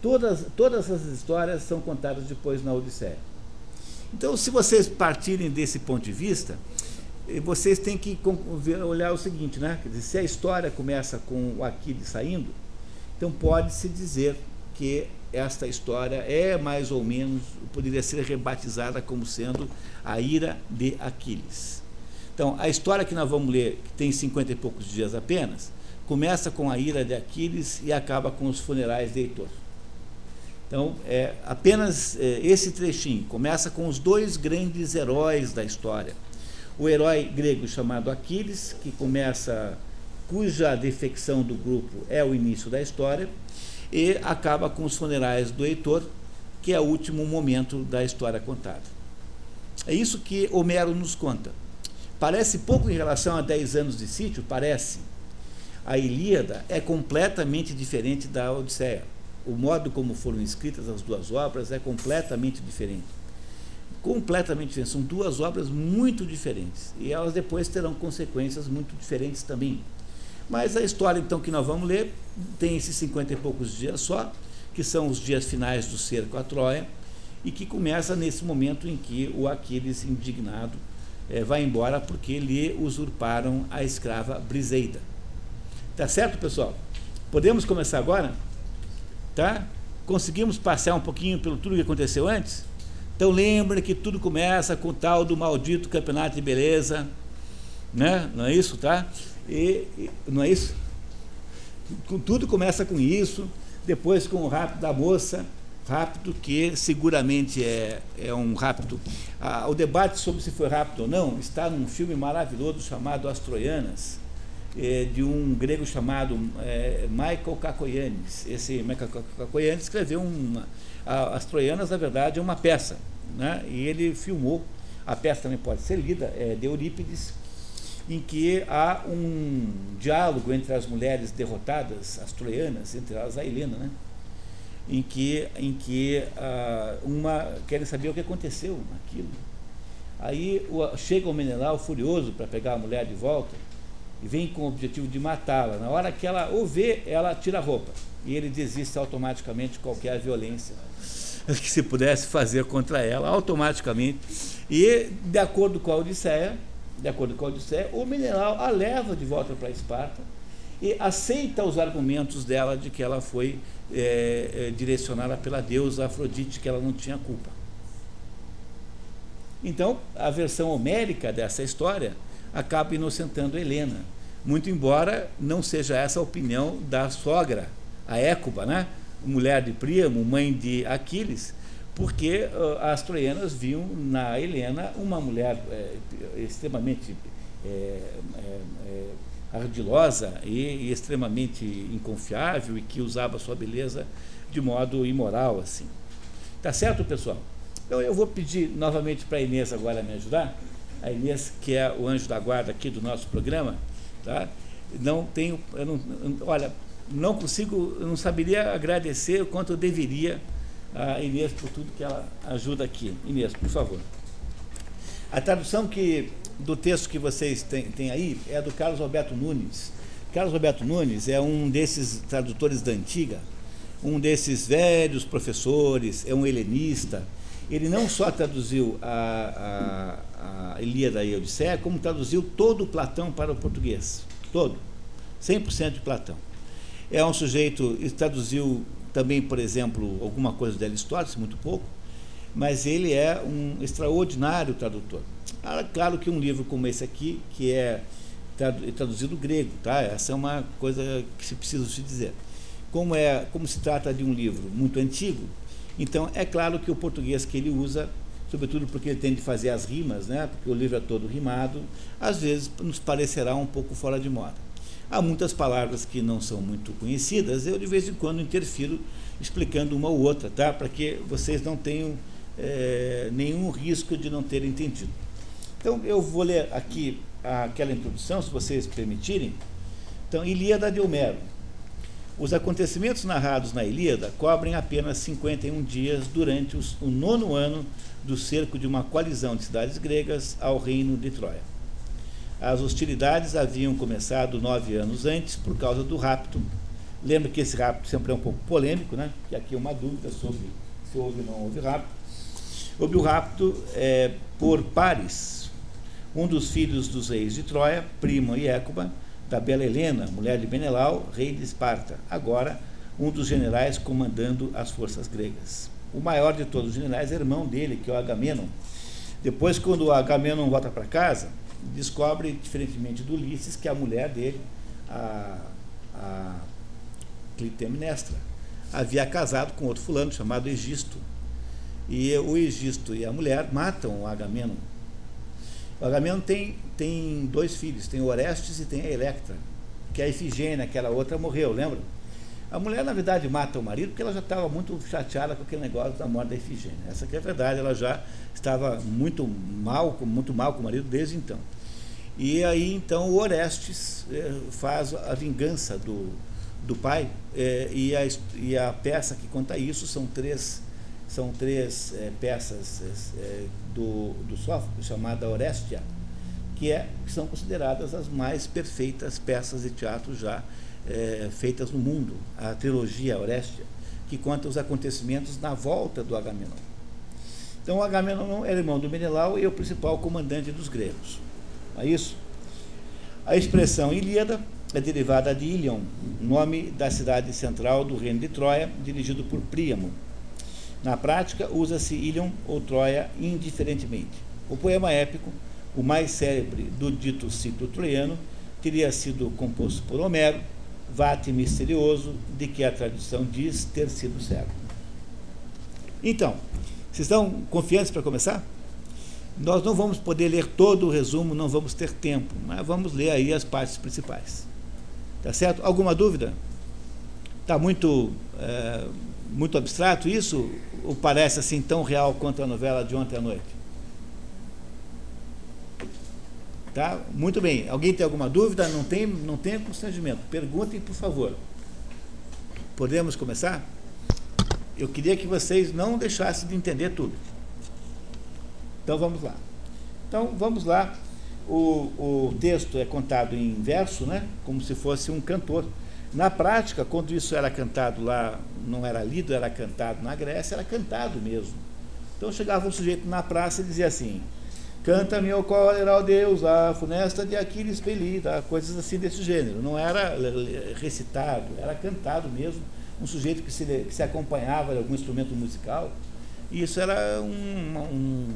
Todas, todas as histórias são contadas depois na Odisseia. Então, se vocês partirem desse ponto de vista, vocês têm que olhar o seguinte, né? Dizer, se a história começa com o Aquiles saindo, então pode-se dizer que esta história é mais ou menos, poderia ser rebatizada como sendo a ira de Aquiles. Então, a história que nós vamos ler, que tem cinquenta e poucos dias apenas, começa com a ira de Aquiles e acaba com os funerais de Heitor. Então, é apenas é, esse trechinho. Começa com os dois grandes heróis da história. O herói grego chamado Aquiles, que começa, cuja defecção do grupo é o início da história, e acaba com os funerais do Heitor, que é o último momento da história contada. É isso que Homero nos conta. Parece pouco em relação a 10 anos de sítio, parece. A Ilíada é completamente diferente da Odisseia. O modo como foram escritas as duas obras é completamente diferente. Completamente diferente. São duas obras muito diferentes. E elas depois terão consequências muito diferentes também. Mas a história, então, que nós vamos ler tem esses cinquenta e poucos dias só, que são os dias finais do cerco a Troia, e que começa nesse momento em que o Aquiles, indignado, é, vai embora porque lhe usurparam a escrava Briseida. Tá certo, pessoal? Podemos começar agora? Tá? Conseguimos passar um pouquinho pelo tudo que aconteceu antes? Então lembre que tudo começa com o tal do maldito campeonato de beleza, né? Não é isso, tá? E, e não é isso? Tudo começa com isso, depois com o rápido da moça, rápido que seguramente é, é um rápido. Ah, o debate sobre se foi rápido ou não está num filme maravilhoso chamado As Troianas, é, de um grego chamado é, Michael Kakoyanis. Esse Michael Kakoyanis escreveu uma, a, As Troianas, na verdade, é uma peça, né? e ele filmou. A peça também pode ser lida, é de Eurípides, em que há um diálogo entre as mulheres derrotadas, as troianas, entre elas a Helena, né? em que, em que uh, uma querem saber o que aconteceu naquilo. Aí o, chega o Menelau furioso para pegar a mulher de volta vem com o objetivo de matá-la. Na hora que ela o vê, ela tira a roupa e ele desiste automaticamente de qualquer violência que se pudesse fazer contra ela, automaticamente. E, de acordo com a Odisseia, de acordo com a Odisseia, o mineral a leva de volta para Esparta e aceita os argumentos dela de que ela foi é, é, direcionada pela deusa Afrodite, que ela não tinha culpa. Então, a versão homérica dessa história acaba inocentando Helena, muito embora não seja essa a opinião da sogra, a Écuba, né? mulher de Príamo, mãe de Aquiles, porque uh, as troianas viam na Helena uma mulher é, extremamente é, é, ardilosa e, e, extremamente inconfiável e que usava sua beleza de modo imoral assim. Tá certo, pessoal? Então eu vou pedir novamente para a Inês agora me ajudar. A Inês, que é o anjo da guarda aqui do nosso programa, tá? Não tenho, eu não, olha, não consigo, não saberia agradecer o quanto eu deveria a Inês por tudo que ela ajuda aqui. Inês, por favor. A tradução que, do texto que vocês têm, aí é do Carlos Roberto Nunes. Carlos Roberto Nunes é um desses tradutores da antiga, um desses velhos professores, é um helenista. Ele não só traduziu a, a, Ilíada e a Odisseia, como traduziu todo o Platão para o português. Todo. 100% de Platão. É um sujeito, traduziu também, por exemplo, alguma coisa de Aristóteles, muito pouco, mas ele é um extraordinário tradutor. Ah, claro que um livro como esse aqui, que é traduzido grego, tá? Essa é uma coisa que se precisa se dizer. Como é, como se trata de um livro muito antigo, então é claro que o português que ele usa, sobretudo porque ele tem de fazer as rimas, né? Porque o livro é todo rimado, às vezes nos parecerá um pouco fora de moda. Há muitas palavras que não são muito conhecidas, eu de vez em quando interfiro explicando uma ou outra, tá? para que vocês não tenham é, nenhum risco de não terem entendido. Então eu vou ler aqui aquela introdução, se vocês permitirem, Então, Ilíada de Homero. Os acontecimentos narrados na Ilíada cobrem apenas 51 dias durante os, o nono ano do cerco de uma coalizão de cidades gregas ao reino de Troia. As hostilidades haviam começado nove anos antes por causa do rapto. Lembra que esse rapto sempre é um pouco polêmico, né? Que aqui é uma dúvida sobre se houve ou não houve rapto. Houve o rapto é, por Paris, um dos filhos dos reis de Troia, Primo e Écuba, da bela Helena, mulher de Menelau, rei de Esparta, agora um dos generais comandando as forças gregas. O maior de todos os generais é irmão dele, que é o Agamenon. Depois, quando o Agamenon volta para casa, descobre, diferentemente do Ulisses, que a mulher dele, a, a Clitemnestra, havia casado com outro fulano chamado Egisto. E o Egisto e a mulher matam o Agamenon o Agamenon tem, tem dois filhos, tem Orestes e tem a Electra, que a Efigênia, aquela outra, morreu, lembra? A mulher, na verdade, mata o marido porque ela já estava muito chateada com aquele negócio da morte da Efigênia. Essa que é a verdade, ela já estava muito mal, muito mal com o marido desde então. E aí, então, o Orestes eh, faz a vingança do, do pai, eh, e, a, e a peça que conta isso são três são três é, peças é, do, do Sófocles, chamada Orestia, que, é, que são consideradas as mais perfeitas peças de teatro já é, feitas no mundo. A trilogia Orestia, que conta os acontecimentos na volta do Agamenon. Então, Agamenon era irmão do Menelau e é o principal comandante dos gregos. É isso? A expressão Ilíada é derivada de Ilion, nome da cidade central do reino de Troia, dirigido por Príamo, na prática, usa-se Ilion ou Troia indiferentemente. O poema épico, o mais célebre do dito ciclo troiano, teria sido composto por Homero, vate misterioso de que a tradição diz ter sido cego. Então, vocês estão confiantes para começar? Nós não vamos poder ler todo o resumo, não vamos ter tempo, mas vamos ler aí as partes principais. Tá certo? Alguma dúvida? Está muito, é, muito abstrato isso? ou parece assim tão real quanto a novela de ontem à noite? Tá? Muito bem. Alguém tem alguma dúvida? Não tem, não tem constrangimento. Perguntem, por favor. Podemos começar? Eu queria que vocês não deixassem de entender tudo. Então vamos lá. Então vamos lá. O, o texto é contado em verso, né? como se fosse um cantor. Na prática, quando isso era cantado lá, não era lido, era cantado na Grécia, era cantado mesmo. Então chegava um sujeito na praça e dizia assim: Canta-me, o cólera, ó Deus, a funesta de Aquiles pelida, coisas assim desse gênero. Não era recitado, era cantado mesmo. Um sujeito que se, que se acompanhava de algum instrumento musical. E isso era um, um,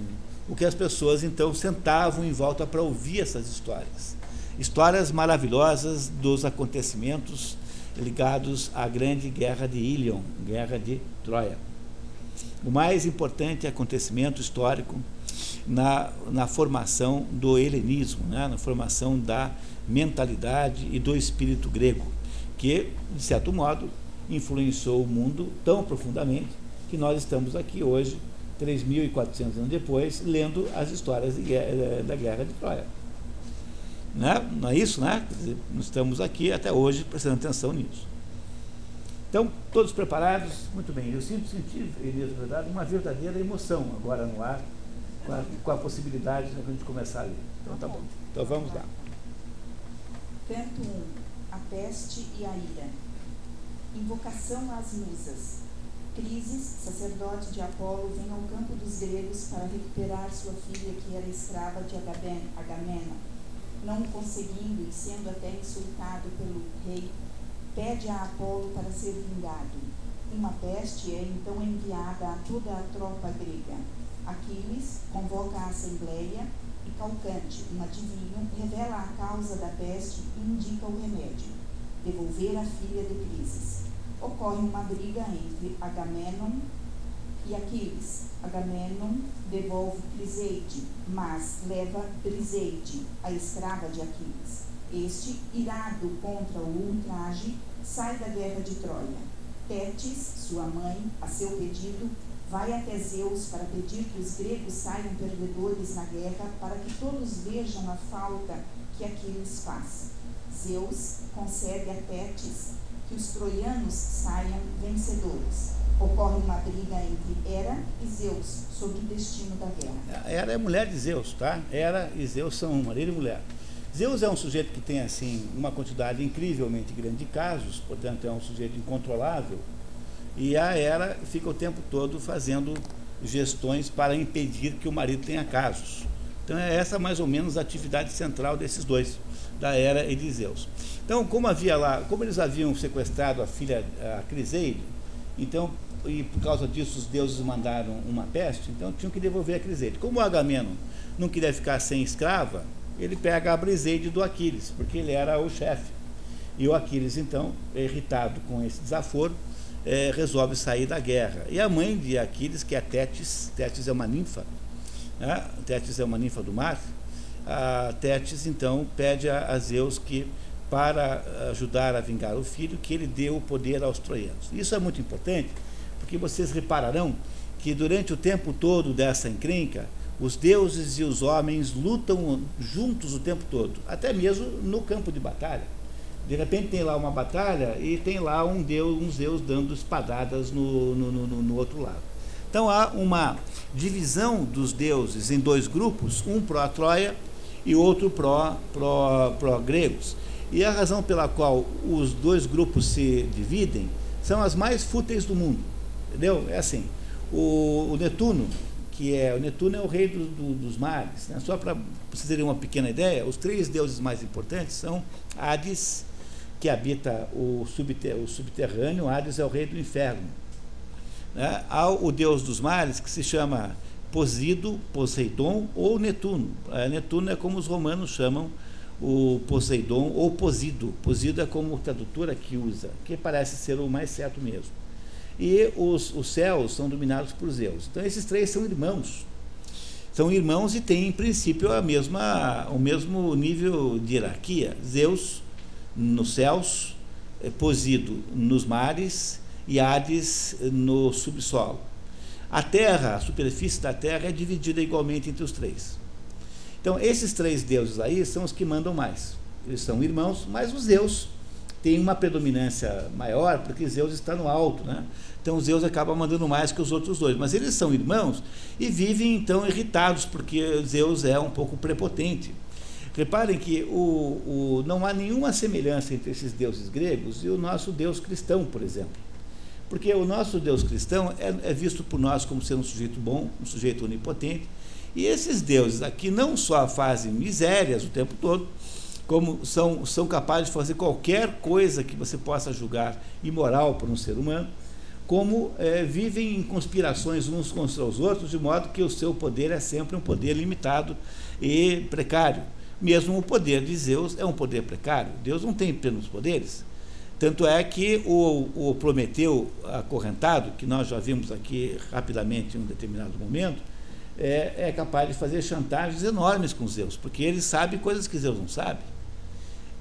o que as pessoas então sentavam em volta para ouvir essas histórias. Histórias maravilhosas dos acontecimentos ligados à grande guerra de Ilion, guerra de Troia. O mais importante acontecimento histórico na, na formação do helenismo, né, na formação da mentalidade e do espírito grego, que, de certo modo, influenciou o mundo tão profundamente que nós estamos aqui hoje, 3.400 anos depois, lendo as histórias de, da guerra de Troia. Né? Não é isso, né? Dizer, estamos aqui até hoje prestando atenção nisso. Então, todos preparados? Muito bem. Eu sinto sentir, Elias, verdade, uma verdadeira emoção agora no ar, com a, com a possibilidade de a gente começar a ler. Então, tá bom. Então, vamos lá. Canto 1. A peste e a ira. Invocação às musas. Crises, sacerdote de Apolo, vem ao campo dos gregos para recuperar sua filha que era escrava de Agamemnon não conseguindo e sendo até insultado pelo rei, pede a Apolo para ser vingado. Uma peste é então enviada a toda a tropa grega. Aquiles convoca a assembleia e Calcante, um adivinho, revela a causa da peste e indica o remédio: devolver a filha de Crises. Ocorre uma briga entre Agamenon e Aquiles. Agamenon devolve Criseide, mas leva Briseide, a escrava de Aquiles. Este, irado contra o ultraje, sai da guerra de Troia. Tétis, sua mãe, a seu pedido, vai até Zeus para pedir que os gregos saiam perdedores na guerra, para que todos vejam a falta que Aquiles faz. Zeus concede a Tétis que os troianos saiam vencedores. Ocorre uma briga entre Hera e Zeus sobre o destino da guerra. Hera é mulher de Zeus, tá? Hera e Zeus são marido e mulher. Zeus é um sujeito que tem assim uma quantidade incrivelmente grande de casos, portanto é um sujeito incontrolável. E a Hera fica o tempo todo fazendo gestões para impedir que o marido tenha casos. Então é essa mais ou menos a atividade central desses dois, da Hera e de Zeus. Então, como havia lá, como eles haviam sequestrado a filha a Criseide, então e por causa disso os deuses mandaram uma peste, então tinham que devolver a Criseide. Como o Agamemnon não queria ficar sem escrava, ele pega a Briseide do Aquiles, porque ele era o chefe. E o Aquiles, então, irritado com esse desaforo, é, resolve sair da guerra. E a mãe de Aquiles, que é Tétis, Tétis é uma ninfa, né? Tétis é uma ninfa do mar, a Tétis, então, pede a, a Zeus que, para ajudar a vingar o filho, que ele dê o poder aos troianos. Isso é muito importante, porque vocês repararão que durante o tempo todo dessa encrenca, os deuses e os homens lutam juntos o tempo todo, até mesmo no campo de batalha. De repente tem lá uma batalha e tem lá um deus, um Zeus dando espadadas no, no, no, no outro lado. Então há uma divisão dos deuses em dois grupos, um pró-Troia e outro pró-gregos. Pró, pró e a razão pela qual os dois grupos se dividem são as mais fúteis do mundo. Entendeu? É assim, o, o Netuno, que é o Netuno é o rei do, do, dos mares. Né? Só para vocês terem uma pequena ideia, os três deuses mais importantes são Hades, que habita o, subter, o subterrâneo, Hades é o rei do inferno. Né? Há o deus dos mares, que se chama Posido, Poseidon ou Netuno. É, Netuno é como os romanos chamam o Poseidon ou Posido. Posido é como tradutora que usa, que parece ser o mais certo mesmo e os, os céus são dominados por Zeus. Então esses três são irmãos. São irmãos e têm, em princípio, a mesma, o mesmo nível de hierarquia. Zeus nos céus, é, Posido nos mares e Hades no subsolo. A terra, a superfície da terra é dividida igualmente entre os três. Então, esses três deuses aí são os que mandam mais. Eles são irmãos, mas os Zeus tem uma predominância maior, porque Zeus está no alto, né? Então Zeus acaba mandando mais que os outros dois. Mas eles são irmãos e vivem então irritados, porque Zeus é um pouco prepotente. Reparem que o, o, não há nenhuma semelhança entre esses deuses gregos e o nosso Deus cristão, por exemplo. Porque o nosso Deus cristão é, é visto por nós como sendo um sujeito bom, um sujeito onipotente. E esses deuses aqui não só fazem misérias o tempo todo, como são, são capazes de fazer qualquer coisa que você possa julgar imoral por um ser humano, como é, vivem em conspirações uns contra os outros, de modo que o seu poder é sempre um poder limitado e precário. Mesmo o poder de Zeus é um poder precário. Deus não tem plenos poderes. Tanto é que o, o Prometeu acorrentado, que nós já vimos aqui rapidamente em um determinado momento, é, é capaz de fazer chantagens enormes com Zeus, porque ele sabe coisas que Zeus não sabe.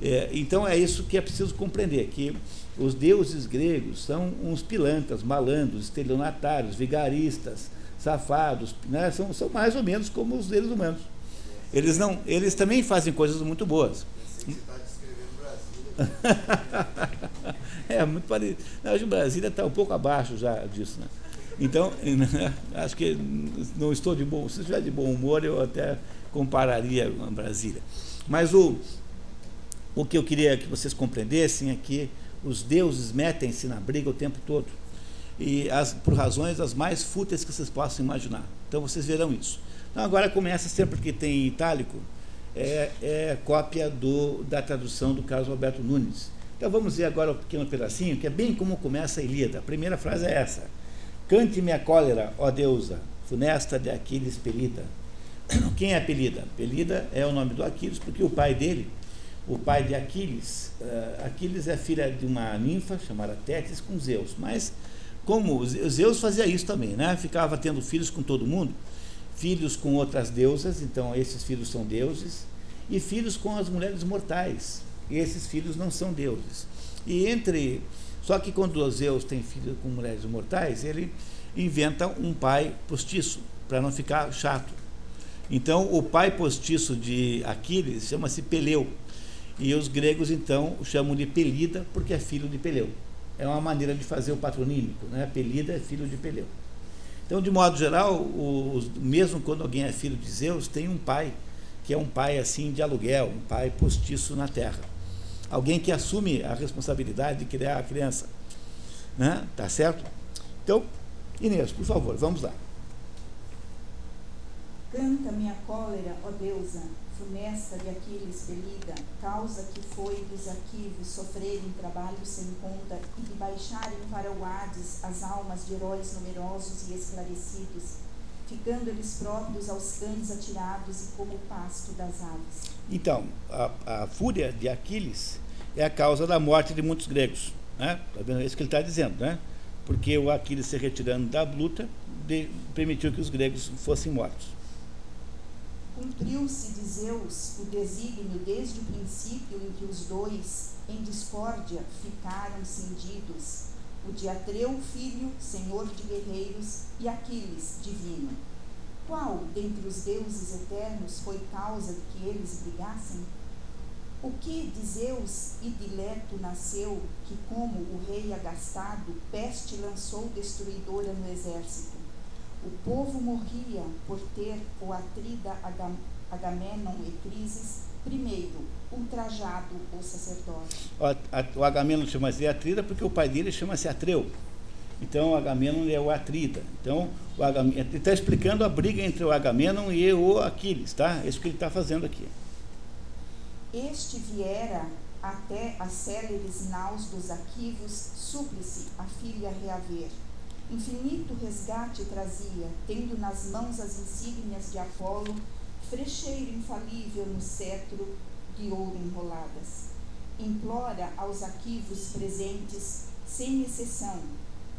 É, então é isso que é preciso compreender, que os deuses gregos são uns pilantras, malandros, estelionatários, vigaristas, safados, né? são, são mais ou menos como os seres humanos. Eles, não, eles também fazem coisas muito boas. é, muito parecido. Hoje Brasília está um pouco abaixo já disso. Né? Então, acho que não estou de bom. Se estiver de bom humor, eu até compararia com Brasília. Mas o, o que eu queria que vocês compreendessem é que os deuses metem-se na briga o tempo todo. E as, por razões as mais fúteis que vocês possam imaginar. Então vocês verão isso. Então agora começa sempre que tem em itálico, é, é cópia do, da tradução do Carlos Alberto Nunes. Então vamos ver agora o um pequeno pedacinho, que é bem como começa a Ilíada. A primeira frase é essa. Cante-me a cólera, ó deusa, funesta de Aquiles Pelida. Quem é Pelida? Pelida é o nome do Aquiles, porque o pai dele o pai de Aquiles. Uh, Aquiles é filha de uma ninfa chamada Tétis com Zeus, mas como Zeus fazia isso também, né? Ficava tendo filhos com todo mundo, filhos com outras deusas, então esses filhos são deuses, e filhos com as mulheres mortais. E esses filhos não são deuses. E entre só que quando Zeus tem filho com mulheres mortais, ele inventa um pai postiço para não ficar chato. Então, o pai postiço de Aquiles chama-se Peleu. E os gregos, então, o chamam de Pelida porque é filho de Peleu. É uma maneira de fazer o patronímico, né? Pelida é filho de Peleu. Então, de modo geral, os, mesmo quando alguém é filho de Zeus, tem um pai que é um pai assim de aluguel, um pai postiço na terra. Alguém que assume a responsabilidade de criar a criança. Né? Tá certo? Então, Inês, por favor, vamos lá. Canta minha cólera, ó deusa, funesta de Aquiles pelida, causa que foi dos arquivos sofrerem trabalho sem conta e de baixarem para o Hades as almas de heróis numerosos e esclarecidos, ficando eles próprios aos cães atirados e como pasto das aves. Então, a, a fúria de Aquiles é a causa da morte de muitos gregos. Né? Tá? É isso que ele está dizendo, né? Porque o Aquiles se retirando da luta de, permitiu que os gregos fossem mortos. Cumpriu-se de Zeus o desígnio desde o princípio em que os dois, em discórdia, ficaram cindidos, o de Atreu, filho, senhor de guerreiros, e Aquiles, divino. Qual dentre os deuses eternos foi causa de que eles brigassem? O que de Zeus e de Leto nasceu, que como o rei agastado, peste lançou destruidora no exército? O povo morria por ter o atrida Agam Agamenon e Crises, primeiro, ultrajado o sacerdote. O, o Agamenon chama-se Atrida porque o pai dele chama-se Atreu. Então, o Agamenon é o Atrida. Então, o Agamenon, ele está explicando a briga entre o Agamenon e o Aquiles, tá? É isso que ele está fazendo aqui. Este viera até as céleres naus dos arquivos, súplice a filha reaver Infinito resgate trazia, tendo nas mãos as insígnias de Apolo, frecheiro infalível no cetro de ouro enroladas. Implora aos arquivos presentes, sem exceção,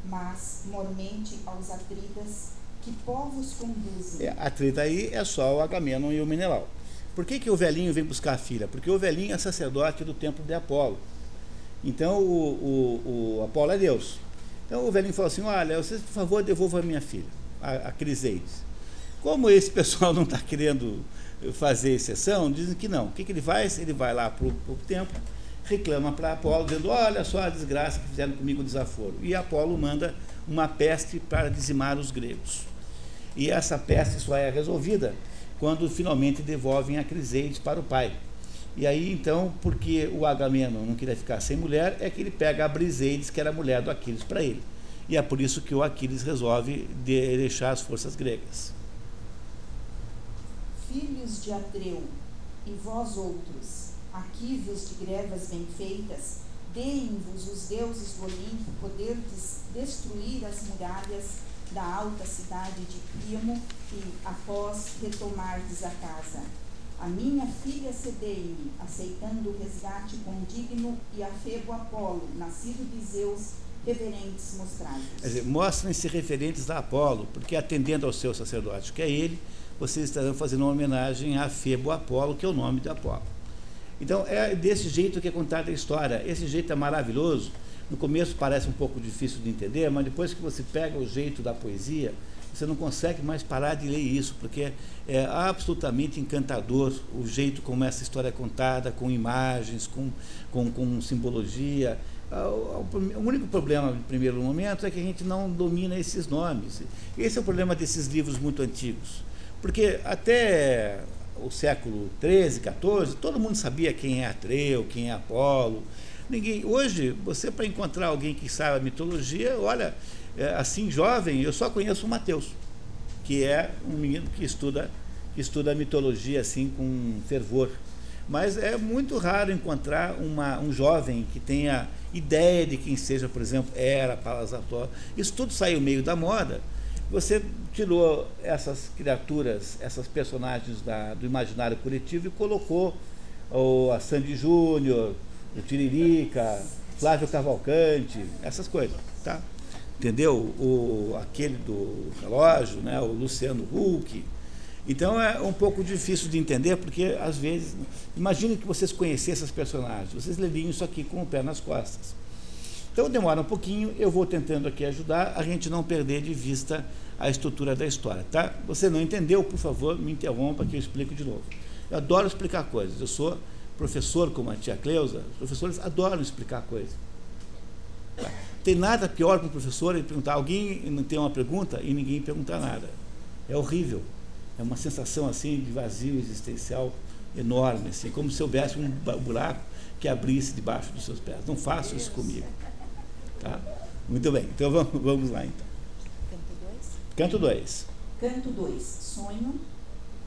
mas mormente aos atridas, que povos conduzem. É, aí é só o Agamenon e o Menelau. Por que, que o velhinho vem buscar a filha? Porque o velhinho é sacerdote do templo de Apolo. Então o, o, o Apolo é Deus. Então o velhinho falou assim: Olha, vocês, por favor, devolvam a minha filha, a, a Criseides. Como esse pessoal não está querendo fazer exceção, dizem que não. O que, que ele faz? Ele vai lá para o templo, reclama para Apolo, dizendo: Olha só a desgraça que fizeram comigo o desaforo. E Apolo manda uma peste para dizimar os gregos. E essa peste só é resolvida quando finalmente devolvem a Criseides para o pai. E aí, então, porque o Agamenon não queria ficar sem mulher, é que ele pega a Briseides, que era a mulher do Aquiles, para ele. E é por isso que o Aquiles resolve de deixar as forças gregas. Filhos de Atreu, e vós outros, aquívios de grevas bem feitas, deem-vos os deuses do Olimpo poder de destruir as muralhas da alta cidade de Príamo e, após, retomardes a casa a minha filha cedei-me, aceitando o resgate condigno, e a Febo Apolo, nascido de Zeus, reverentes mostrados. Mostrem-se referentes a Apolo, porque atendendo ao seu sacerdote, que é ele, vocês estarão fazendo uma homenagem a Febo Apolo, que é o nome de Apolo. Então, é desse jeito que é contada a história. Esse jeito é maravilhoso. No começo parece um pouco difícil de entender, mas depois que você pega o jeito da poesia, você não consegue mais parar de ler isso, porque é absolutamente encantador o jeito como essa história é contada, com imagens, com, com, com simbologia. Ah, o único problema, no primeiro momento, é que a gente não domina esses nomes. Esse é o problema desses livros muito antigos. Porque até o século XIII, XIV, todo mundo sabia quem é Atreu, quem é Apolo. Ninguém, hoje, você para encontrar alguém que saiba mitologia, olha, é, assim jovem, eu só conheço o Mateus, que é um menino que estuda, que estuda mitologia assim com fervor. Mas é muito raro encontrar uma, um jovem que tenha ideia de quem seja, por exemplo, Era, Palas Ató. Isso tudo saiu meio da moda. Você tirou essas criaturas, essas personagens da, do imaginário coletivo e colocou o, a Sandy Júnior, o Tiririca, Flávio Cavalcante, essas coisas. Tá? Entendeu? O, aquele do relógio, né? o Luciano Huck. Então é um pouco difícil de entender, porque às vezes. Imagine que vocês conhecessem essas personagens, vocês leriam isso aqui com o pé nas costas. Então demora um pouquinho, eu vou tentando aqui ajudar a gente não perder de vista a estrutura da história, tá? Você não entendeu, por favor, me interrompa que eu explico de novo. Eu adoro explicar coisas, eu sou professor como a tia Cleusa, os professores adoram explicar coisas. Tem nada pior para um professor ele perguntar, alguém não tem uma pergunta e ninguém perguntar nada. É horrível. É uma sensação assim de vazio existencial enorme, assim, como se houvesse um buraco que abrisse debaixo dos seus pés. Não faço isso comigo. Tá? Muito bem, então vamos, vamos lá então. Canto 2. Canto 2. Sonho,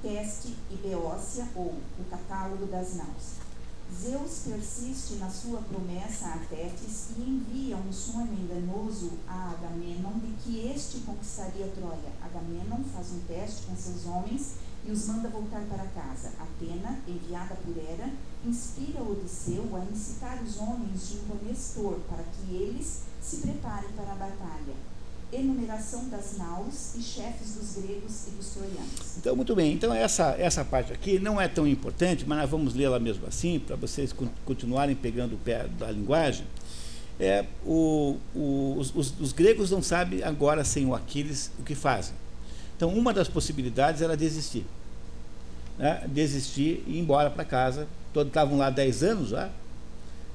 teste e beócia, ou o catálogo das naus. Zeus persiste na sua promessa a Tétis e envia um sonho enganoso a Agamenon de que este conquistaria Troia. Agamenon faz um teste com seus homens e os manda voltar para casa. Atena, enviada por Hera, inspira Odisseu a incitar os homens de um Nestor para que eles se preparem para a batalha enumeração das naus e chefes dos gregos e dos troianos. Então, muito bem. Então, essa, essa parte aqui não é tão importante, mas nós vamos lê-la mesmo assim, para vocês continuarem pegando o pé da linguagem. É, o, o, os, os, gregos não sabem agora, sem o Aquiles, o que fazem. Então, uma das possibilidades era desistir. Né? Desistir e ir embora para casa. Todos estavam lá 10 anos já,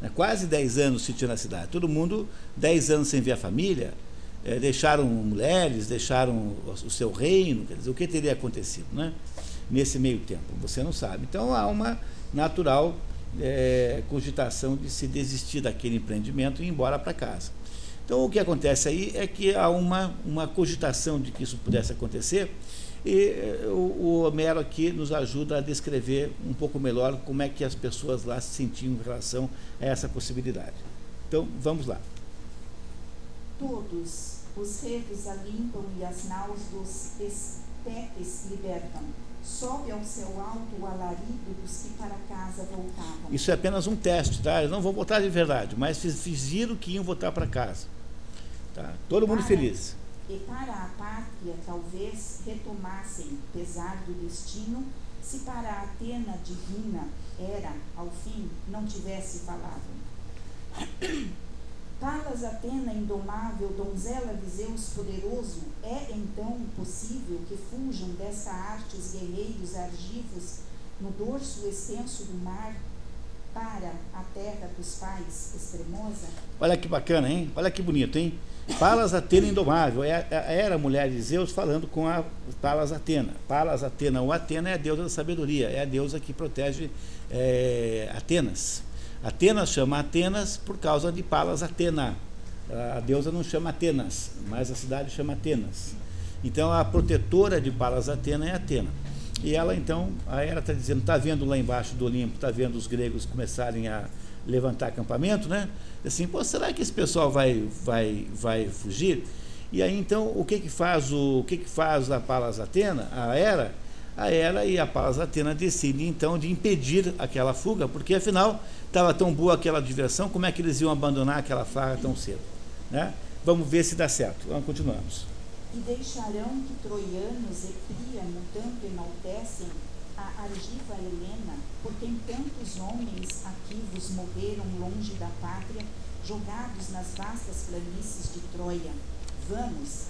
né? quase 10 anos se tinha na cidade. Todo mundo 10 anos sem ver a família, é, deixaram mulheres, deixaram o seu reino, quer dizer, o que teria acontecido né, nesse meio tempo? Você não sabe. Então há uma natural é, cogitação de se desistir daquele empreendimento e ir embora para casa. Então o que acontece aí é que há uma, uma cogitação de que isso pudesse acontecer e o, o Homero aqui nos ajuda a descrever um pouco melhor como é que as pessoas lá se sentiam em relação a essa possibilidade. Então vamos lá. Todos os redes a limpam e as naus dos estepes libertam. Sobe ao céu alto o alarido dos que para casa voltavam. Isso é apenas um teste, tá? Eu não vou votar de verdade, mas fizeram que iam votar para casa. Tá? Todo mundo para, feliz. E para a pátria talvez retomassem, pesar do destino, se para a Atena divina era, ao fim, não tivesse falado. Palas Atena indomável, donzela de Zeus poderoso, é então possível que fujam dessa arte os guerreiros argivos no dorso extenso do mar para a terra dos pais extremosa? Olha que bacana, hein? Olha que bonito, hein? Palas Atena indomável, é, é, era a mulher de Zeus falando com a Palas Atena. Palas Atena, ou Atena é a deusa da sabedoria, é a deusa que protege é, Atenas. Atenas chama Atenas por causa de Palas Atena. A deusa não chama Atenas, mas a cidade chama Atenas. Então a protetora de Palas Atena é Atena. E ela então, a Hera está dizendo, está vendo lá embaixo do Olimpo, está vendo os gregos começarem a levantar acampamento, né? Assim, pô, será que esse pessoal vai, vai, vai fugir? E aí então, o que que faz o, o que que faz a Palas Atena, a Hera? A Hera e a Palas Atena decidem então de impedir aquela fuga, porque afinal estava tão boa aquela diversão, como é que eles iam abandonar aquela farra tão cedo? Né? Vamos ver se dá certo. Vamos, continuamos. E deixarão que troianos e Príamo tanto enaltecem a argiva Helena, por quem tantos homens ativos morreram longe da pátria, jogados nas vastas planícies de Troia. Vamos,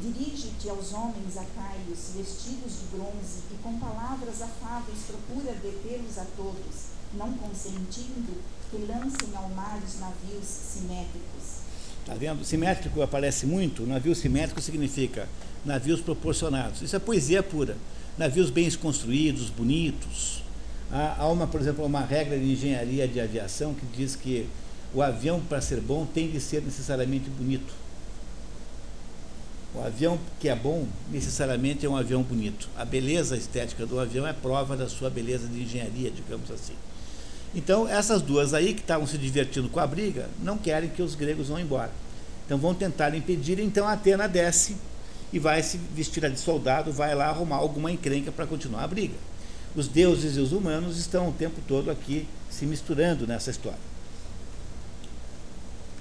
dirige-te aos homens acaios, vestidos de bronze, e com palavras afáveis procura detê-los a todos não consentindo que lancem ao mar os navios simétricos. Está vendo? Simétrico aparece muito. Navio simétrico significa navios proporcionados. Isso é poesia pura. Navios bem construídos, bonitos. Há uma, por exemplo, uma regra de engenharia de aviação que diz que o avião, para ser bom, tem de ser necessariamente bonito. Avião que é bom, necessariamente é um avião bonito. A beleza estética do avião é prova da sua beleza de engenharia, digamos assim. Então, essas duas aí que estavam se divertindo com a briga, não querem que os gregos vão embora. Então, vão tentar impedir. Então, a Atena desce e vai se vestir de soldado, vai lá arrumar alguma encrenca para continuar a briga. Os deuses e os humanos estão o tempo todo aqui se misturando nessa história.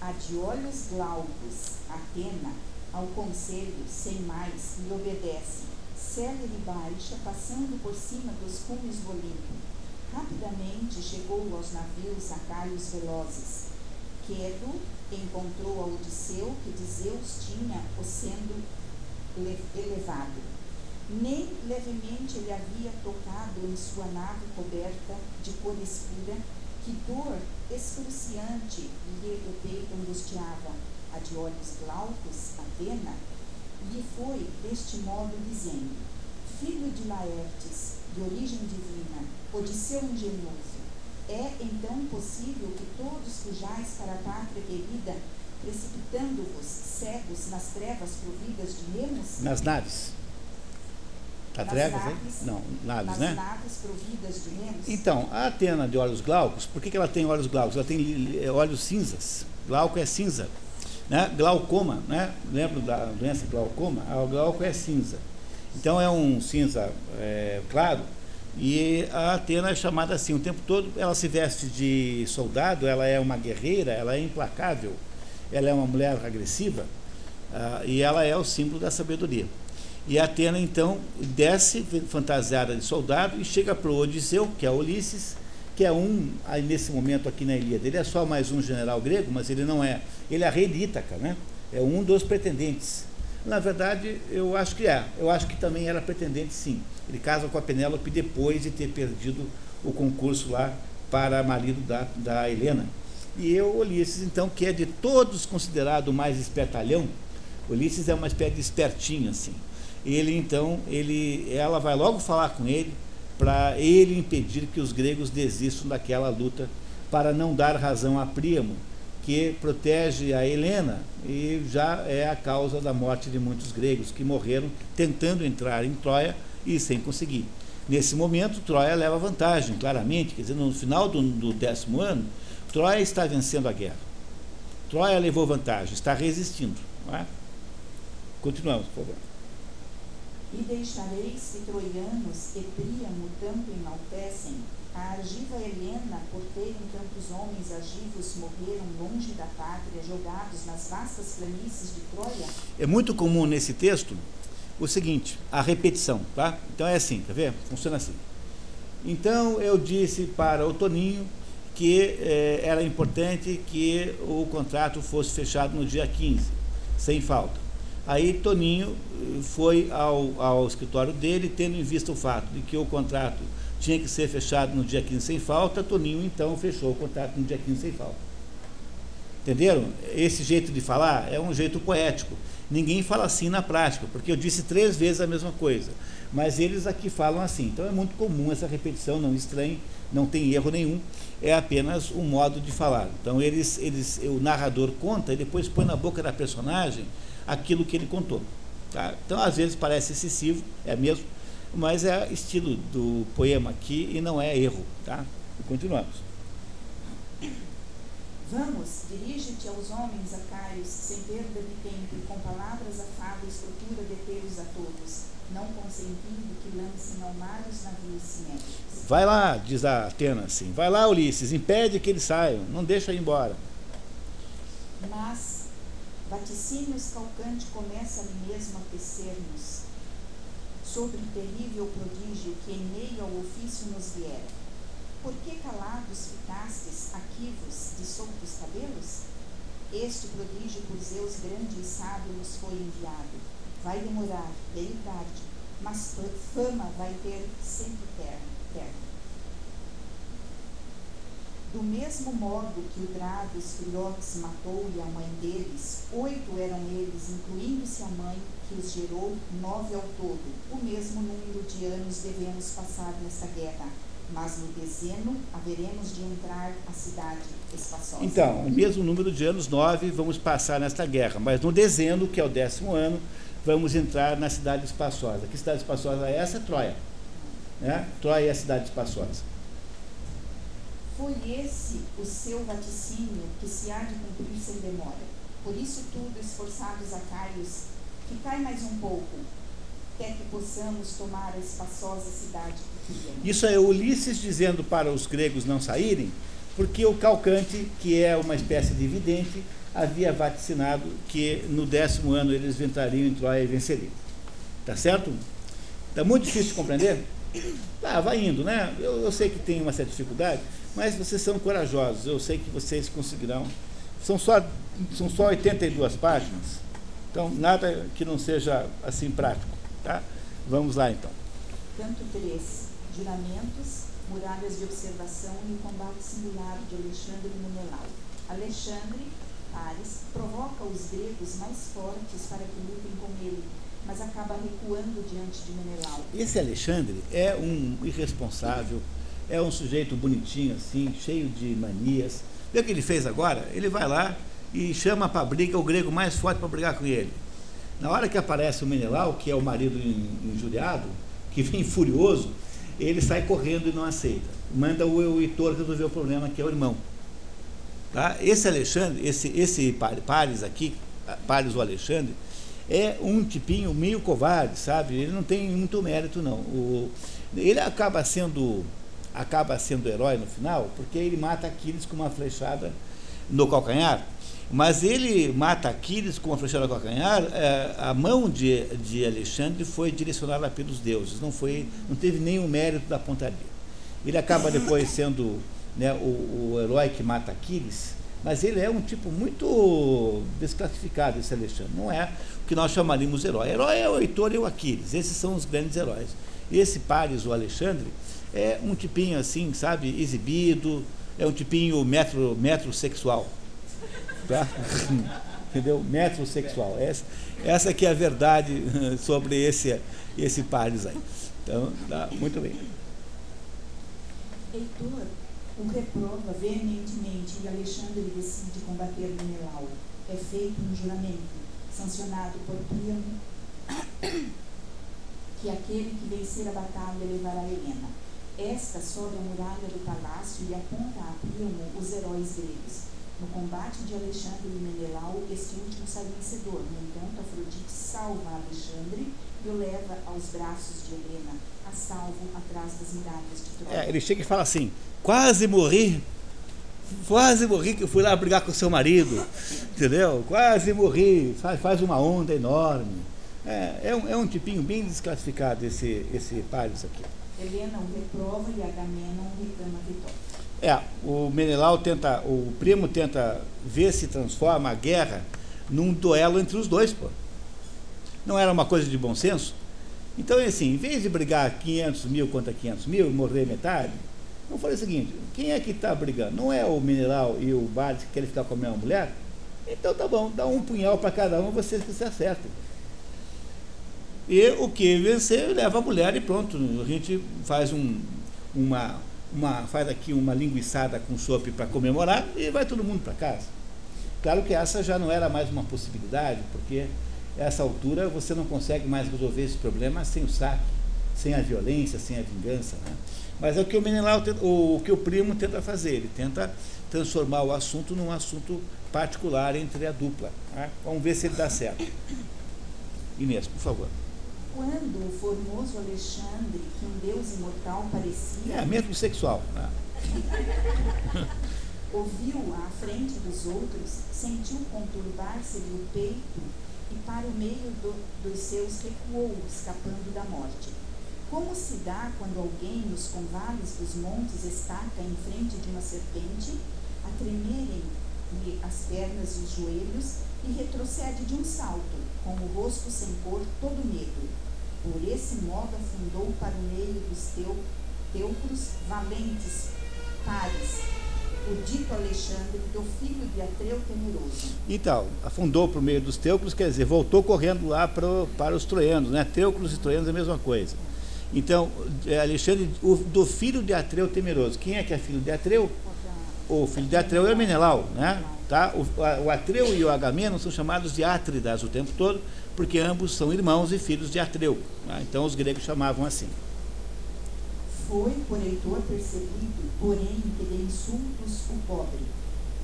A de olhos glaucos, Atena, ao conselho, sem mais, lhe obedece. Célere baixa, passando por cima dos cumes do Olimpo Rapidamente chegou aos navios acaios velozes. Quedo encontrou a Odisseu, que de Zeus tinha o sendo elevado. nem levemente ele havia tocado em sua nave coberta de cor escura, que dor excruciante lhe o peito angustiava, a de olhos glaucos, Atena, lhe foi deste modo dizendo, Filho de Laertes, de origem divina, Odisseu engenhoso, é então possível que todos fujais para a pátria querida, precipitando-vos cegos nas trevas providas de remos? Nas naves. Tá Nas trevas, hein? naves, Não, naves, nas né? naves providas de remos? Então, a Atena de olhos glaucos, por que, que ela tem olhos glaucos? Ela tem li- olhos cinzas. Glauco é cinza. Né? Glaucoma, né? lembra da doença glaucoma? Ah, O glauco é cinza. Então é um cinza é, claro e a Atena é chamada assim o tempo todo. Ela se veste de soldado, ela é uma guerreira, ela é implacável, ela é uma mulher agressiva ah, e ela é o símbolo da sabedoria. E a Atena, então, desce fantasiada de soldado e chega para o Odisseu, que é Ulisses, que é um, aí nesse momento aqui na Ilíada, ele é só mais um general grego, mas ele não é. Ele é rei de Ítaca, né? É um dos pretendentes. Na verdade, eu acho que é. Eu acho que também era pretendente, sim. Ele casa com a Penélope depois de ter perdido o concurso lá para marido da, da Helena. E eu, Ulisses, então, que é de todos considerado o mais espertalhão, Ulisses é uma espécie de espertinho, assim. Ele, então, ele, ela vai logo falar com ele para ele impedir que os gregos desistam daquela luta, para não dar razão a Príamo, que protege a Helena e já é a causa da morte de muitos gregos que morreram tentando entrar em Troia e sem conseguir. Nesse momento, Troia leva vantagem, claramente, quer dizer, no final do, do décimo ano, Troia está vencendo a guerra. Troia levou vantagem, está resistindo. É? Continuamos, por favor. E deixareis que troianos e Príamo tanto enaltecem, a argiva Helena, por terem tantos homens argivos morreram longe da pátria, jogados nas vastas planícies de Troia? É muito comum nesse texto o seguinte, a repetição, tá? Então é assim, quer ver? Funciona assim. Então eu disse para o Toninho que eh, era importante que o contrato fosse fechado no dia 15, sem falta. Aí Toninho eh, foi ao, ao escritório dele, tendo em vista o fato de que o contrato tinha que ser fechado no dia 15 sem falta, Toninho então fechou o contrato no dia 15 sem falta. Entenderam? Esse jeito de falar é um jeito poético. Ninguém fala assim na prática, porque eu disse três vezes a mesma coisa. Mas eles aqui falam assim. Então é muito comum essa repetição, não estranhe, não tem erro nenhum. É apenas um modo de falar. Então eles, eles, o narrador conta e depois põe na boca da personagem aquilo que ele contou. Tá? Então às vezes parece excessivo, é mesmo, mas é estilo do poema aqui e não é erro. Tá? E continuamos. Vamos, dirige-te aos homens acaios, sem perda de tempo, e com palavras afáveis procura detê-los a todos, não consentindo que lancem ao mar os navios cinéticos. Vai lá, diz a Atena assim, vai lá Ulisses, impede que eles saiam, não deixa ir embora. Mas, vaticínios calcante começa mesmo a tecer-nos, sobre o terrível prodígio que em meio ao ofício nos viera. Por que calados ficastes, aquivos, de soltos cabelos? Este prodígio por Zeus grande e sábio nos foi enviado. Vai demorar, bem tarde, mas fa- fama vai ter sempre terno. Do mesmo modo que o Drago os filhotes matou e a mãe deles, oito eram eles, incluindo-se a mãe que os gerou, nove ao todo. O mesmo número de anos devemos passar nesta guerra, mas no dezeno haveremos de entrar à cidade espaçosa. Então, o mesmo número de anos, nove, vamos passar nesta guerra, mas no dezeno, que é o décimo ano, vamos entrar na cidade espaçosa. Que cidade espaçosa é essa? Troia. Né? Troia é a cidade espaçosa. Foi esse o seu vaticínio que se há de cumprir sem demora. Por isso tudo, esforçados acaios, ficai mais um pouco, até que possamos tomar a espaçosa cidade que queríamos. Isso é Ulisses dizendo para os gregos não saírem, porque o Calcante, que é uma espécie de vidente, havia vaticinado que no décimo ano eles entrariam em Troia e venceriam. Tá certo? Está muito difícil de compreender? Ah, vai indo, né? Eu, eu sei que tem uma certa dificuldade, mas vocês são corajosos, eu sei que vocês conseguirão. São só, são só 82 páginas, então nada que não seja assim prático, tá? Vamos lá então. Canto 3. Juramentos, muralhas de observação e o combate singular de Alexandre Menelau. Alexandre, Ares, provoca os gregos mais fortes para que lutem com ele, mas acaba recuando diante de Menelau. Esse Alexandre é um irresponsável, é um sujeito bonitinho assim, cheio de manias. Vê o que ele fez agora? Ele vai lá e chama para briga o grego mais forte para brigar com ele. Na hora que aparece o Menelau, que é o marido injuriado, que vem furioso, ele sai correndo e não aceita. Manda o Heitor resolver o problema, que é o irmão. Tá? Esse Alexandre, esse, esse Pares aqui, Pares o Alexandre, é um tipinho meio covarde, sabe? Ele não tem muito mérito, não. O, ele acaba sendo, acaba sendo herói no final, porque ele mata Aquiles com uma flechada no calcanhar. Mas ele mata Aquiles com uma flechada no calcanhar, é, a mão de, de Alexandre foi direcionada pelos deuses, não, foi, não teve nenhum mérito da pontaria. Ele acaba depois sendo né, o, o herói que mata Aquiles, mas ele é um tipo muito desclassificado, esse Alexandre. Não é o que nós chamaríamos herói. Herói é o Heitor e o Aquiles, esses são os grandes heróis. Esse Paris, o Alexandre, é um tipinho assim, sabe, exibido, é um tipinho metro, metrosexual tá? Entendeu? Metrosexual. Essa, essa aqui é a verdade sobre esse, esse Pares aí. Então, tá, muito bem. Heitor o reprova veementemente e Alexandre decide combater Menelau. É feito um juramento, sancionado por Príamo, que aquele que vencer a batalha levará Helena. Esta sobe a muralha do palácio e aponta a Príamo os heróis gregos. No combate de Alexandre e Menelau, este último sai vencedor. No entanto, Afrodite salva Alexandre e o leva aos braços de Helena, a salvo atrás das muralhas de Troia. É, ele chega e fala assim: quase morri, quase morri que eu fui lá brigar com seu marido, entendeu? Quase morri, faz, faz uma onda enorme. É, é, um, é um tipinho bem desclassificado esse, esse Paris aqui. Helena o reprova e Agamenon reclama a vitória. É, o Menelau tenta, o primo tenta ver se transforma a guerra num duelo entre os dois, pô. Não era uma coisa de bom senso? Então, assim, em vez de brigar 500 mil contra 500 mil e morrer metade, vamos fazer o seguinte: quem é que está brigando? Não é o Mineral e o Bardes que querem ficar com a mesma mulher? Então tá bom, dá um punhal para cada um, vocês que se acertem. E o que vencer leva a mulher e pronto. A gente faz um, uma, uma, faz aqui uma linguiçada com sopa para comemorar e vai todo mundo para casa. Claro que essa já não era mais uma possibilidade, porque essa altura você não consegue mais resolver esse problema sem o saque, sem a violência, sem a vingança. Né? Mas é o que o Menelau, o que o primo tenta fazer, ele tenta transformar o assunto num assunto particular entre a dupla. Né? Vamos ver se ele dá certo. Inês, por favor quando o formoso Alexandre, que um deus imortal parecia. É, mesmo sexual. Né? ouviu à frente dos outros, sentiu conturbar-se-lhe o peito e para o meio do, dos seus recuou, escapando da morte. Como se dá quando alguém nos convales dos montes estaca em frente de uma serpente, a tremerem-lhe as pernas e os joelhos e retrocede de um salto, com o rosto sem cor, todo negro. Por esse modo afundou para o meio dos teu, teucros valentes pares, o dito Alexandre, do filho de Atreu temeroso. Então, afundou para o meio dos teucros, quer dizer, voltou correndo lá para, para os troianos, né? Teucros e troianos é a mesma coisa. Então, é Alexandre, o, do filho de Atreu temeroso. Quem é que é filho de Atreu? O filho de Atreu é Menelau, né? Tá? O, o Atreu e o Agamemnon são chamados de Átridas o tempo todo, porque ambos são irmãos e filhos de Atreu. Né? Então os gregos chamavam assim. Foi por Heitor percebido, porém, que de insultos o pobre.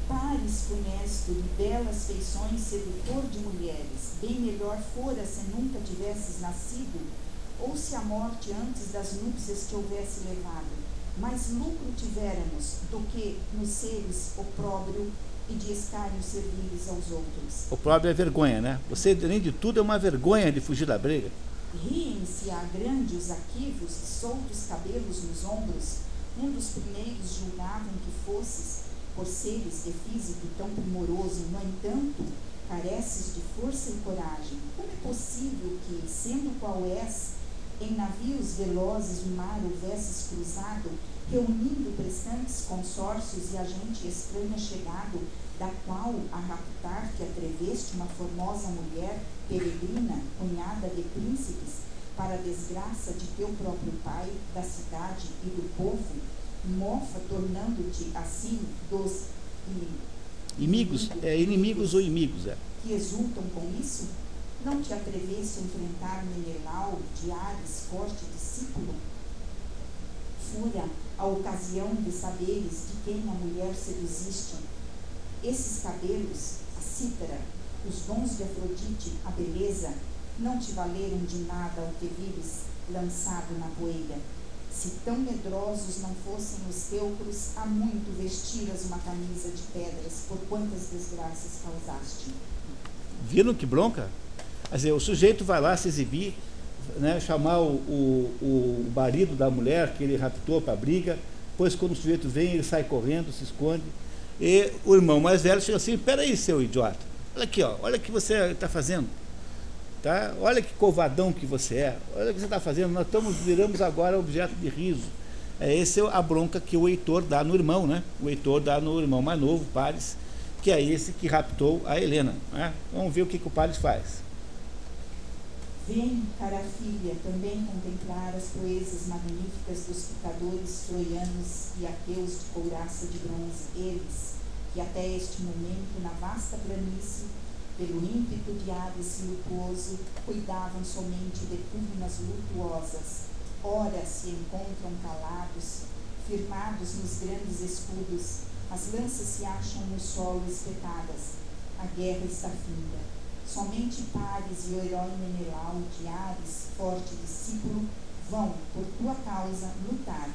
Pares funesto de belas feições, sedutor de mulheres, bem melhor fora se nunca tivesses nascido, ou se a morte antes das núpcias te houvesse levado. Mais lucro tivéramos do que nos seres opróbrio e de escárnio servires aos outros. O próprio é vergonha, né? Você, além de tudo, é uma vergonha de fugir da briga. Riem-se a grandes arquivos e soltos cabelos nos ombros. Um dos primeiros julgavam que fosses, por seres de físico tão primoroso, no entanto, careces de força e coragem. Como é possível que, sendo qual és, em navios velozes o mar houvesses cruzado, reunindo prestantes consórcios e a gente estranha chegado, da qual a raptar te atreveste uma formosa mulher, peregrina, cunhada de príncipes, para a desgraça de teu próprio pai, da cidade e do povo, mofa tornando-te assim dos inimigos, é, inimigos ou inimigos, é. que exultam com isso? Não te atreveste a enfrentar Menelau de Ares, forte discípulo? Fúria, a ocasião de saberes de quem a mulher seduziste. Esses cabelos, a cítara, os dons de Afrodite, a beleza, não te valeram de nada ao que vives lançado na poeira. Se tão medrosos não fossem os teucros, há muito vestiras uma camisa de pedras, por quantas desgraças causaste. Viram que bronca? Quer dizer, o sujeito vai lá se exibir, né, chamar o, o, o marido da mulher que ele raptou para a briga, depois quando o sujeito vem, ele sai correndo, se esconde, e o irmão mais velho chega assim, peraí, seu idiota, olha aqui, ó, olha o que você está fazendo. Tá? Olha que covadão que você é, olha o que você está fazendo, nós estamos, viramos agora objeto de riso. É essa é a bronca que o Heitor dá no irmão, né? O Heitor dá no irmão mais novo, Pares, que é esse que raptou a Helena. Né? Vamos ver o que, que o Pares faz. Vem, cara filha, também contemplar as proezas magníficas dos picadores troianos e aqueus de couraça de bronze, eles, que até este momento, na vasta planície, pelo ímpeto de Ares lutuoso, cuidavam somente de turmas lutuosas. Ora se encontram calados, firmados nos grandes escudos, as lanças se acham no solo espetadas. A guerra está finda. Somente Pares e o herói Menelau de Ares, forte discípulo, vão, por tua causa, lutar,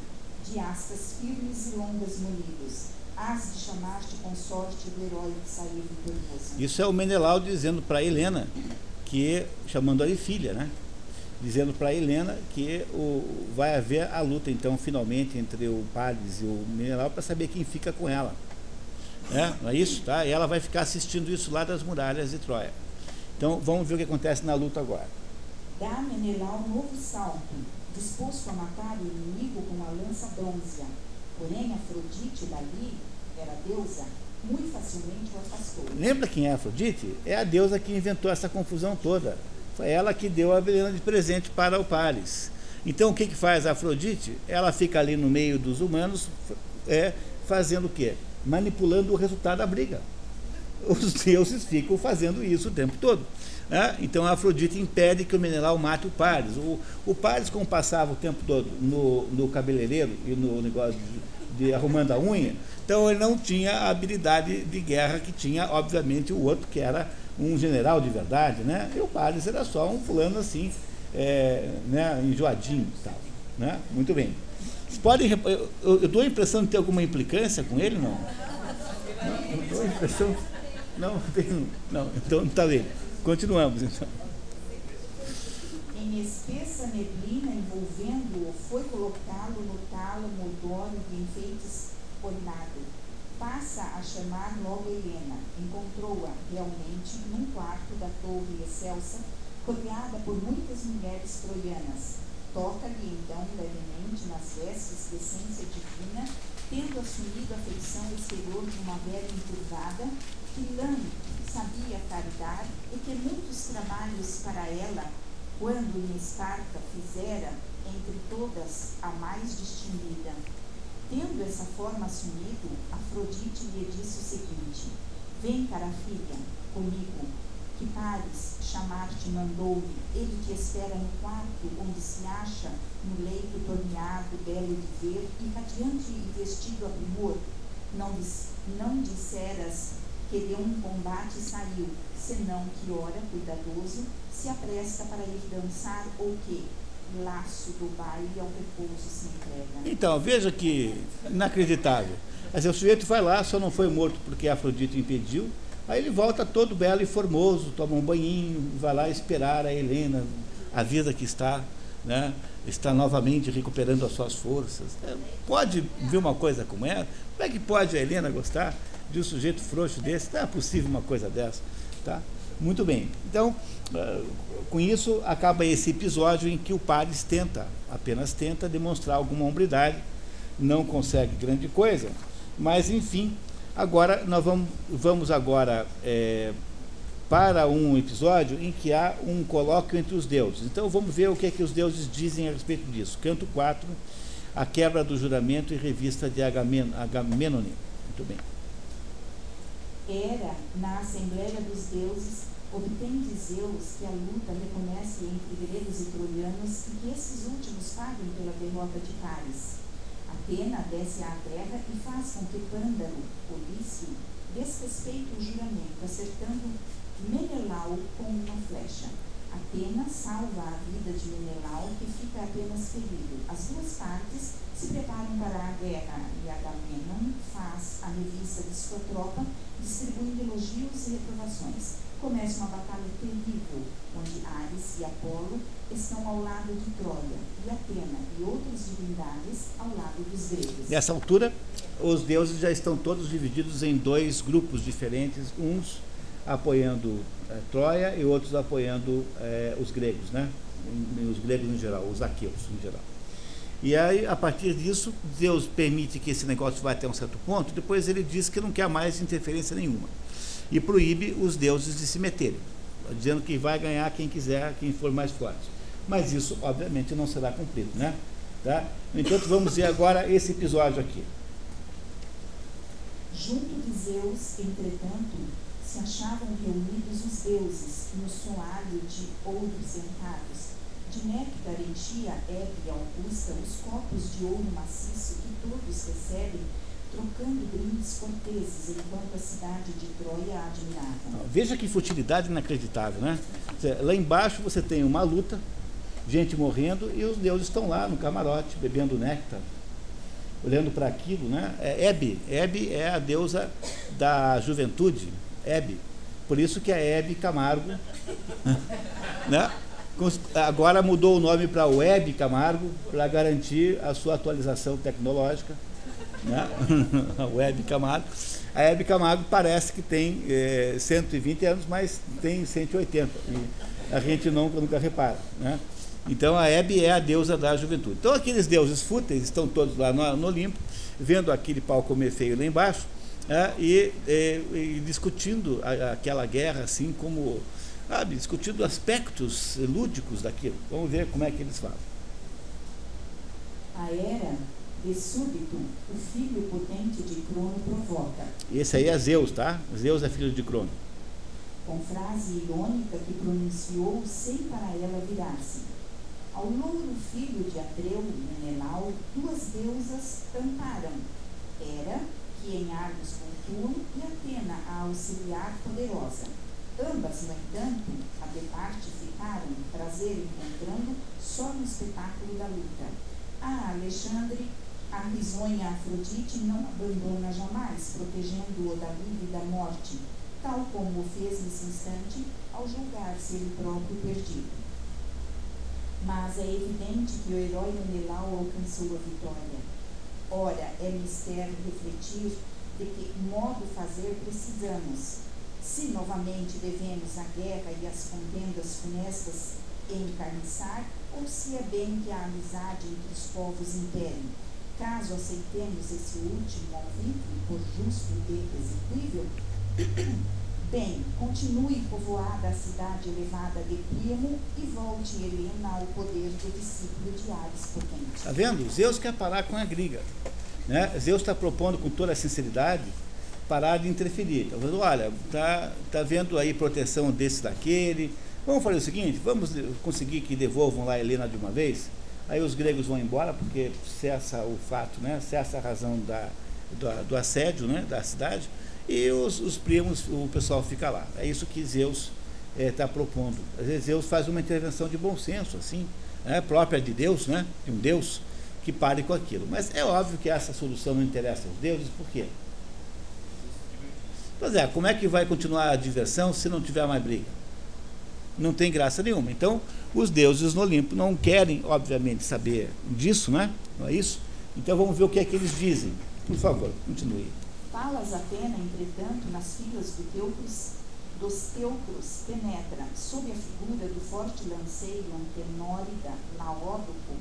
de astas firmes e longas munidos has de chamar-te consorte do herói que saiu vitorioso. Isso é o Menelau dizendo para Helena, que chamando a filha, né? Dizendo para Helena que o, vai haver a luta, então, finalmente, entre o Paris e o Menelau para saber quem fica com ela. É, não é isso? Tá? E ela vai ficar assistindo isso lá das muralhas de Troia. Então, vamos ver o que acontece na luta agora. Dá Menelau novo salto, disposto a matar o inimigo com a lança. Porém, Afrodite dali era deusa, muito facilmente o afastou. Lembra quem é Afrodite? É a deusa que inventou essa confusão toda. Foi ela que deu a Helena de presente para o Paris. Então o que, que faz a Afrodite? Ela fica ali no meio dos humanos, é, fazendo o quê? Manipulando o resultado da briga. Os deuses ficam fazendo isso o tempo todo. Né? Então a Afrodite impede que o Menelau mate o Paris. O, o Paris, como passava o tempo todo no, no cabeleireiro e no negócio de, de arrumando a unha, então ele não tinha a habilidade de guerra que tinha, obviamente, o outro, que era um general de verdade, né? E o Paris era só um fulano assim, é, né, enjoadinho tal. Né? Muito bem. Podem. Eu, eu, dou a impressão de ter alguma implicância com ele, não? Não, eu dou a impressão. Não, tem, não. Então está bem. Continuamos então. Em espessa neblina envolvendo-o, foi colocá-lo no tálamo odoro de enfeites ornado. Passa a chamar logo Helena. Encontrou-a realmente num quarto da torre excelsa, rodeada por muitas mulheres troianas. Toca-lhe então levemente nas vestes de essência divina, tendo assumido a feição exterior de uma velha encurvada, que lã sabia caridar e que muitos trabalhos para ela, quando em Esparta fizera, entre todas, a mais distinguida. Tendo essa forma assumido, Afrodite lhe disse o seguinte: Vem, cara filha, comigo, que Pares chamar-te mandou-me. Ele te espera no quarto onde se acha, no leito torneado, belo de ver e radiante e vestido a primor. Não, não disseras que de um combate saiu, senão que, ora, cuidadoso, se apresta para ir dançar ou que, laço do baile ao repouso se entrega. Então, veja que inacreditável. Mas o sujeito vai lá, só não foi morto porque Afrodite impediu, aí ele volta todo belo e formoso, toma um banhinho, vai lá esperar a Helena, a vida que está, né, está novamente recuperando as suas forças. É, pode ver uma coisa como essa? Como é que pode a Helena gostar? De um sujeito frouxo desse, não é possível uma coisa dessa. Tá? Muito bem. Então, ah, com isso acaba esse episódio em que o Paris tenta, apenas tenta demonstrar alguma hombridade, não consegue grande coisa, mas enfim, agora nós vamos, vamos agora é, para um episódio em que há um colóquio entre os deuses. Então vamos ver o que é que os deuses dizem a respeito disso. Canto 4, a quebra do juramento e revista de Agamenone. Muito bem. Era, na Assembleia dos Deuses, obtém de Zeus que a luta reconhece entre gregos e troianos e que esses últimos paguem pela derrota de Paris. Atena desce à terra e faz com que Pândaro, Polício, desrespeite o juramento, acertando Menelau com uma flecha. Atena salva a vida de Menelau, que fica apenas ferido. As duas partes se preparam para a guerra e Agamenon faz a revista de sua tropa, distribuindo elogios e reprovações. Começa uma batalha terrível, onde Ares e Apolo estão ao lado de Troia, e Atena e outras divindades ao lado dos gregos. Nessa altura, os deuses já estão todos divididos em dois grupos diferentes, uns apoiando é, Troia e outros apoiando é, os gregos, né? Os gregos em geral, os aqueus em geral. E aí, a partir disso, Deus permite que esse negócio vá até um certo ponto, depois ele diz que não quer mais interferência nenhuma. E proíbe os deuses de se meterem, dizendo que vai ganhar quem quiser, quem for mais forte. Mas isso, obviamente, não será cumprido, né? Tá? No entanto, vamos ver agora esse episódio aqui. Junto de Zeus, entretanto, se achavam reunidos os deuses no soalho de ouro sentados. De néctar enchia Hebe Augusta os copos de ouro maciço que todos recebem, trocando brindes corteses, enquanto a cidade de Troia admirava. Veja que futilidade inacreditável, né? Lá embaixo você tem uma luta, gente morrendo, e os deuses estão lá no camarote, bebendo néctar, olhando para aquilo, né? É Hebe, Hebe é a deusa da juventude, Hebe. Por isso que é Hebe Camargo. né? Agora mudou o nome para Web Camargo para garantir a sua atualização tecnológica. Né? Web Camargo. A Hebe Camargo parece que tem é, 120 anos, mas tem 180. E a gente nunca, nunca repara. Né? Então a Hebe é a deusa da juventude. Então aqueles deuses fúteis estão todos lá no, no Olimpo, vendo aquele pau comer feio lá embaixo é, e, e, e, discutindo a, aquela guerra assim como sabe, discutindo aspectos lúdicos daquilo. Vamos ver como é que eles falam. A era de súbito, o filho potente de Crono provoca. Esse aí é Zeus, tá? Zeus é filho de Crono. Com frase irônica que pronunciou sem para ela virar-se. Ao louro filho de Atreu, Menelau, duas deusas tamparam. Era que em Argos flutuam, e Atena, a auxiliar poderosa. Ambas, no entanto, a de parte ficaram, prazer encontrando, só no espetáculo da luta. A Alexandre, a risonha Afrodite, não abandona jamais, protegendo-o da vida e da morte, tal como o fez nesse instante ao julgar-se ele próprio perdido. Mas é evidente que o herói Menelau alcançou a vitória Ora, é mistério refletir de que modo fazer precisamos. Se novamente devemos a guerra e as contendas funestas encarniçar, ou se é bem que a amizade entre os povos impere. Caso aceitemos esse último alvitre por justo e execuível, Bem, continue povoada a cidade elevada de Príamo e volte Helena ao poder do discípulo de Ares potente. Está vendo? Zeus quer parar com a briga. Né? Zeus está propondo com toda a sinceridade parar de interferir. Está falando, olha, está tá vendo aí proteção desse daquele. Vamos fazer o seguinte, vamos conseguir que devolvam lá a Helena de uma vez? Aí os gregos vão embora, porque cessa o fato, né? cessa a razão da, do, do assédio né? da cidade e os, os primos, o pessoal fica lá. É isso que Zeus está eh, é, propondo. Às vezes Zeus faz uma intervenção de bom senso, assim, né, própria de Deus, né, de um Deus que pare com aquilo. Mas é óbvio que essa solução não interessa aos deuses, por quê? Pois é, como é que vai continuar a diversão se não tiver mais briga? Não tem graça nenhuma. Então, os deuses no Olimpo não querem, obviamente, saber disso, né? Não é isso? Então vamos ver o que é que eles dizem. Por favor, continue. Palas Atena, entretanto, nas filas do Teucros, dos teucros penetra sob a figura do forte lanceiro Antenórida Laódoco,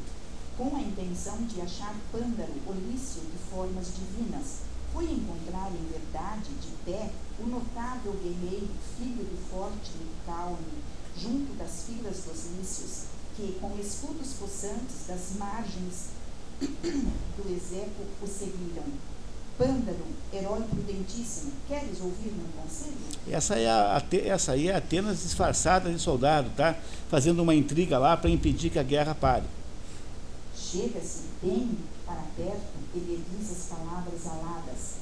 com a intenção de achar Pândaro, Olício de formas divinas, foi encontrar em verdade, de pé, o notável guerreiro, filho do forte Licaone, junto das filas dos lícios, que, com escudos possantes das margens do Eseco, o seguiram. Pândaro, herói prudentíssimo, queres ouvir meu conselho? Essa, é a, essa aí é Atenas disfarçada de soldado, tá? Fazendo uma intriga lá para impedir que a guerra pare. Chega-se bem para perto e lhe diz as palavras aladas.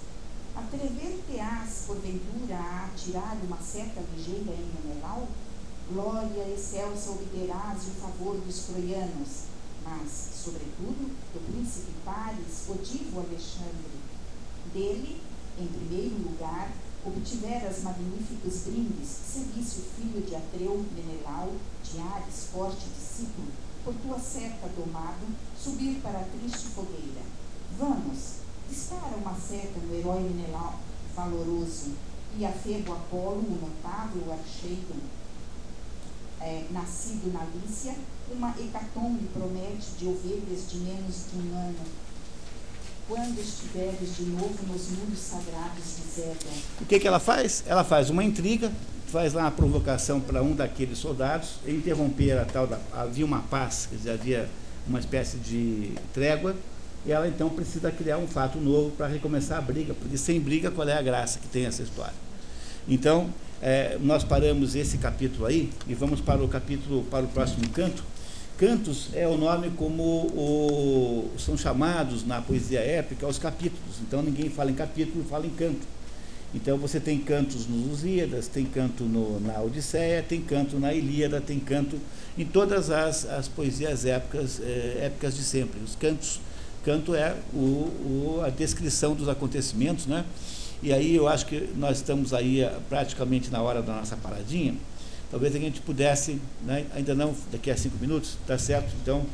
Atrever-te-ás, porventura, a atirar uma seta ligeira em Menelau? Glória excelsa obterás o favor dos troianos, mas, sobretudo, do príncipe Paris, o divo Alexandre. Dele, em primeiro lugar, obtiveras magníficos brindes, se visse o filho de Atreu, Menelau, de Ares, forte discípulo, por tua seta domado, subir para a triste fogueira. Vamos, dispara uma seta no herói valoroso, e a Febo Apolo, o notável archeiro, é, nascido na Lícia, uma hecatombe promete de ovelhas de menos de um ano, quando estiveres de novo nos mundos sagrados de Zédon. O que, que ela faz? Ela faz uma intriga, faz lá uma provocação para um daqueles soldados, interromper a tal da. Havia uma paz, quer dizer, havia uma espécie de trégua, e ela então precisa criar um fato novo para recomeçar a briga, porque sem briga, qual é a graça que tem essa história? Então, é, nós paramos esse capítulo aí e vamos para o capítulo, para o próximo canto. Cantos é o nome como o, são chamados na poesia épica os capítulos. Então ninguém fala em capítulo, fala em canto. Então você tem cantos nos Lusíadas, tem canto no, na Odisseia, tem canto na Ilíada, tem canto em todas as, as poesias épicas, é, épicas de sempre. Os cantos, canto é o, o, a descrição dos acontecimentos, né? E aí eu acho que nós estamos aí eh, praticamente na hora da nossa paradinha. Talvez a gente pudesse, né, ainda não, daqui a cinco minutos, tá certo? Então,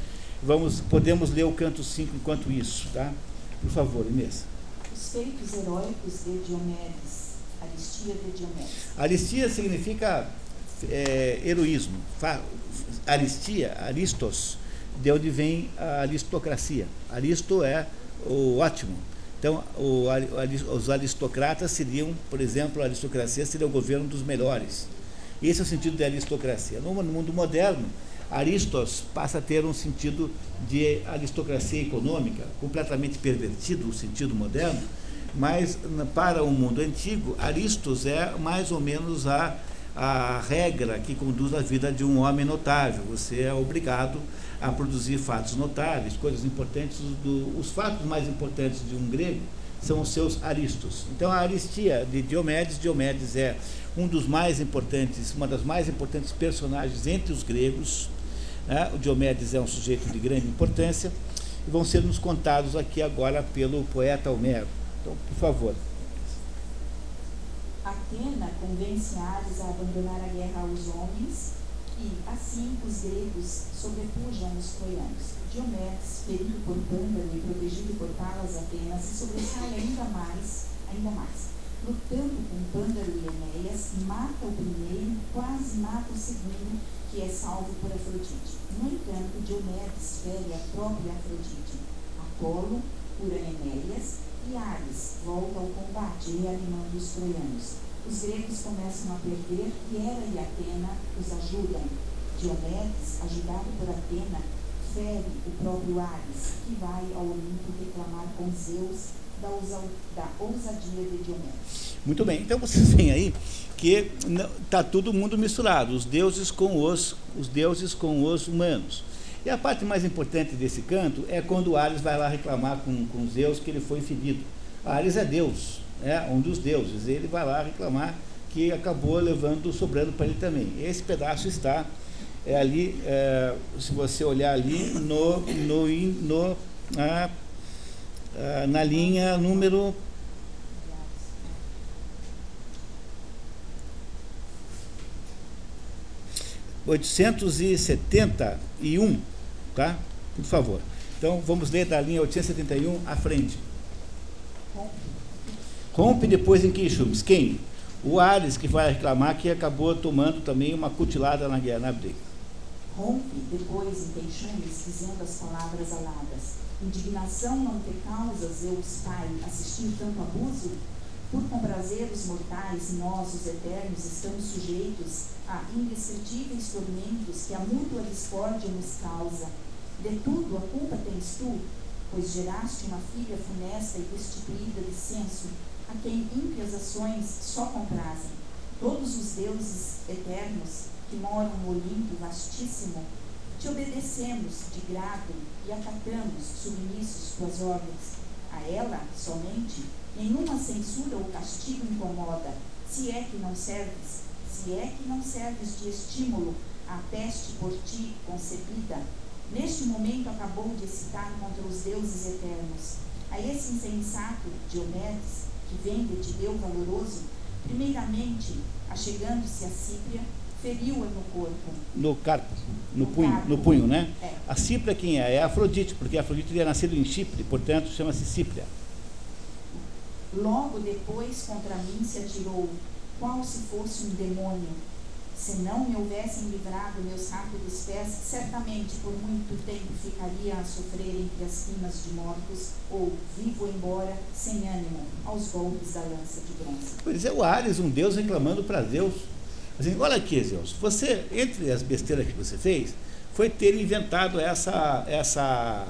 vamos, podemos ler o canto 5 enquanto isso, tá? Por favor, Inês. Os feitos heróicos de Diomedes, Aristia de Diomedes. Aristia significa é, heroísmo. Aristia, Aristos, de onde vem a aristocracia. Aristo é o ótimo. Então, o, os aristocratas seriam, por exemplo, a aristocracia seria o governo dos melhores. Esse é o sentido de aristocracia. No mundo moderno, Aristos passa a ter um sentido de aristocracia econômica, completamente pervertido, o sentido moderno, mas para o mundo antigo, Aristos é mais ou menos a, a regra que conduz a vida de um homem notável. Você é obrigado a produzir fatos notáveis, coisas importantes. Do, os fatos mais importantes de um grego são os seus aristos. Então, a aristia de Diomedes, Diomedes é um dos mais importantes, uma das mais importantes personagens entre os gregos. Né? O Diomedes é um sujeito de grande importância e vão ser nos contados aqui agora pelo poeta Homero. Então, por favor. Atena convence Ares a abandonar a guerra aos homens e, assim, os gregos sobrepujam os troianos. Diomedes, ferido por Pândalo e protegido por Palas Atenas, sobressai ainda mais, ainda mais. Lutando com Pândalo e Enéas, mata o primeiro, quase mata o segundo, que é salvo por Afrodite. No entanto, Diomedes fere a própria Afrodite. Apolo cura Enéas e Ares volta ao combate, reanimando os troianos. Os gregos começam a perder e Hera e Atena os ajudam. Diomedes, ajudado por Atena, fere o próprio Ares, que vai ao Olimpo reclamar com Zeus da, da ousadia de Diomedes. Muito bem, então vocês veem aí que está todo mundo misturado, os deuses com os, os deuses com os humanos. E a parte mais importante desse canto é quando Ares vai lá reclamar com, com Zeus que ele foi ferido. Ares é Deus, é um dos deuses. Ele vai lá reclamar que acabou levando, sobrando para ele também. Esse pedaço está é, ali, é, se você olhar ali, no, no, no a, a, na linha número oitocentos e setenta e um, tá? Por favor. Então vamos ler da linha 871 à frente. Rompe depois em Quixumes. Quem? O Ares, que vai reclamar que acabou tomando também uma cutilada na na briga. Rompe depois em queixumes, dizendo as palavras aladas. Indignação não ter causa, Zeus Pai, assistir tanto abuso? Por comprazer os mortais, nós, os eternos, estamos sujeitos a indescritíveis tormentos que a mútua discórdia nos causa. De tudo a culpa tens tu, pois geraste uma filha funesta e destituída de senso, a quem ímpias ações só comprazem. Todos os deuses eternos que moram no Olimpo vastíssimo, te obedecemos de grado e acatamos submissos tuas ordens. A ela, somente, nenhuma censura ou castigo incomoda, se é que não serves, se é que não serves de estímulo à peste por ti concebida. Neste momento acabou de excitar contra os deuses eternos. A esse insensato Diomedes, que vem de Tideu valoroso, primeiramente, achegando-se a Cípria, feriu-a no corpo. No carpo, no, No punho, carpo. no punho, né? É. A Cípria quem é? É Afrodite, porque Afrodite teria nascido em Chipre, portanto chama-se Cípria. Logo depois contra mim se atirou, qual se fosse um demônio. Se não me houvessem livrado meus rápidos pés, certamente por muito tempo ficaria a sofrer entre as rimas de mortos, ou vivo embora, sem ânimo, aos golpes da lança de bronze. Pois é, o Ares, um deus reclamando para Zeus. Assim, olha aqui, Zeus, você, entre as besteiras que você fez, foi ter inventado essa, essa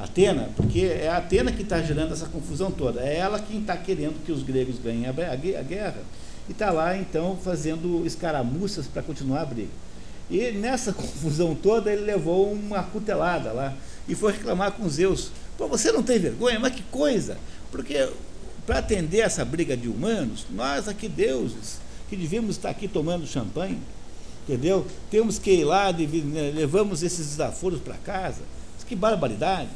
Atena, porque é a Atena que está gerando essa confusão toda. É ela quem está querendo que os gregos ganhem a guerra e está lá, então, fazendo escaramuças para continuar a briga. E nessa confusão toda, ele levou uma cutelada lá e foi reclamar com Zeus. Pô, você não tem vergonha? Mas que coisa! Porque para atender essa briga de humanos, nós aqui, deuses, que devíamos estar aqui tomando champanhe, entendeu? Temos que ir lá, né, levamos esses desaforos para casa. Que barbaridade!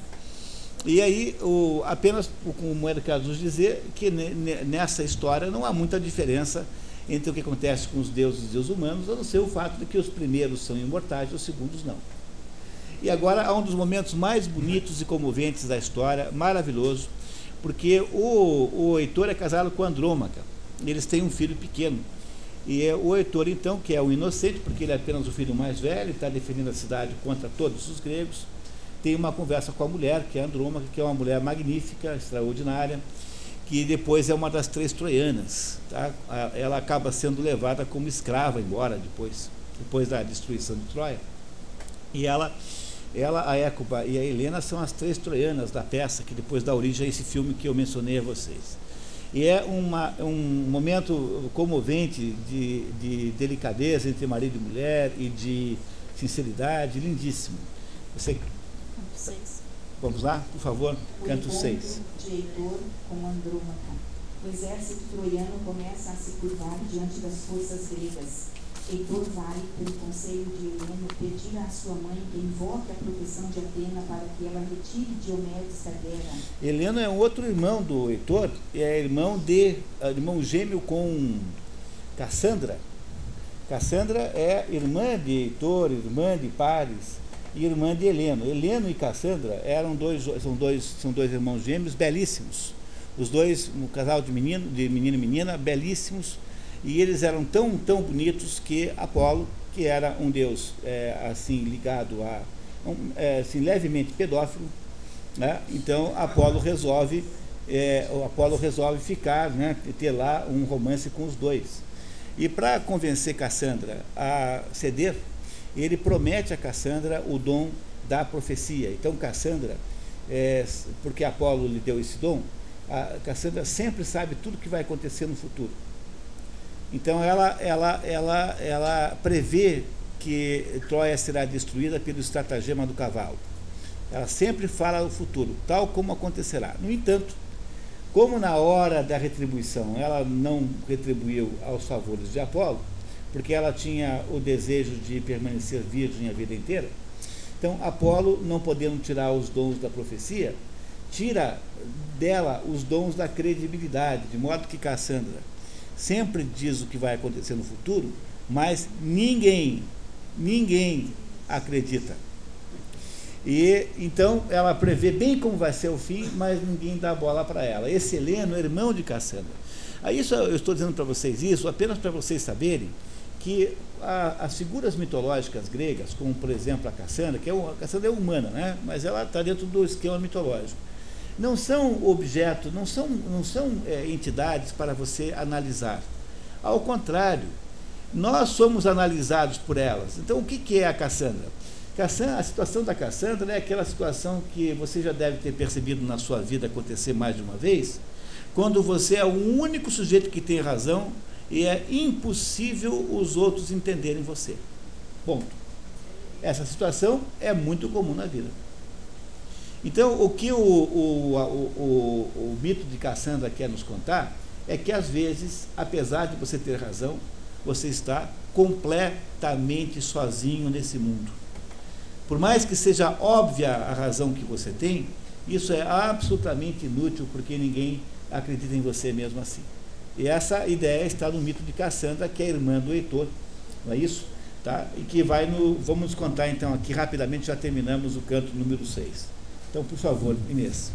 E aí, o, apenas como era caso nos dizer, que ne- ne- nessa história não há muita diferença entre o que acontece com os deuses e os humanos, a não ser o fato de que os primeiros são imortais e os segundos não. E agora há um dos momentos mais bonitos e comoventes da história, maravilhoso, porque o, o Heitor é casado com Andrômaca. Eles têm um filho pequeno. E é o Heitor, então, que é o inocente, porque ele é apenas o filho mais velho, está defendendo a cidade contra todos os gregos, tem uma conversa com a mulher, que é Andrômaca, que é uma mulher magnífica, extraordinária, que depois é uma das três troianas. Tá? Ela acaba sendo levada como escrava embora depois, depois da destruição de Troia. E ela, ela, a Écuba e a Helena são as três troianas da peça, que depois dá origem a esse filme que eu mencionei a vocês. E é uma, um momento comovente de, de delicadeza entre marido e mulher e de sinceridade, lindíssimo. Você, Seis. vamos lá, por favor, O canto encontro 6. de Heitor com Andrômaca. O exército troiano começa a se curvar diante das forças gregas. Heitor vai, pelo conselho de Helena, pedir à sua mãe que invoque a proteção de Atena para que ela retire Diomedes da guerra. Heleno é outro irmão do Heitor, é irmão de é irmão gêmeo com Cassandra. Cassandra é irmã de Heitor, irmã de Paris irmã de Heleno. Heleno e Cassandra eram dois, são dois, são dois irmãos gêmeos belíssimos. Os dois, um casal de menino, de menino e menina, belíssimos, e eles eram tão, tão bonitos que Apolo, que era um deus é, assim ligado a, um, é, assim, levemente pedófilo, né? Então Apolo resolve, é, Apolo resolve ficar, né, ter lá um romance com os dois. E para convencer Cassandra a ceder, ele promete a Cassandra o dom da profecia. Então Cassandra, é, porque Apolo lhe deu esse dom, a Cassandra sempre sabe tudo que vai acontecer no futuro. Então ela, ela, ela, ela prevê que Troia será destruída pelo estratagema do cavalo. Ela sempre fala o futuro, tal como acontecerá. No entanto, como na hora da retribuição ela não retribuiu aos favores de Apolo, porque ela tinha o desejo de permanecer virgem a vida inteira, então Apolo, não podendo tirar os dons da profecia, tira dela os dons da credibilidade, de modo que Cassandra sempre diz o que vai acontecer no futuro, mas ninguém, ninguém acredita. E então ela prevê bem como vai ser o fim, mas ninguém dá bola para ela. Esse Heleno irmão de Cassandra. Aí isso, eu estou dizendo para vocês isso apenas para vocês saberem que a, as figuras mitológicas gregas, como por exemplo a Cassandra, que é, a Cassandra é humana, né? mas ela está dentro do esquema mitológico, não são objetos, não são, não são é, entidades para você analisar. Ao contrário, nós somos analisados por elas. Então, o que, que é a Cassandra? Cassandra? A situação da Cassandra é aquela situação que você já deve ter percebido na sua vida acontecer mais de uma vez, quando você é o único sujeito que tem razão e é impossível os outros entenderem você. Ponto. Essa situação é muito comum na vida. Então, o que o, o, o, o, mito de Cassandra quer nos contar é que, às vezes, apesar de você ter razão, você está completamente sozinho nesse mundo. Por mais que seja óbvia a razão que você tem, isso é absolutamente inútil porque ninguém acredita em você mesmo assim. E essa ideia está no mito de Cassandra, que é irmã do Heitor, não é isso? Tá? E que vai no. Vamos contar então aqui rapidamente, já terminamos o canto número 6. Então, por favor, Inês.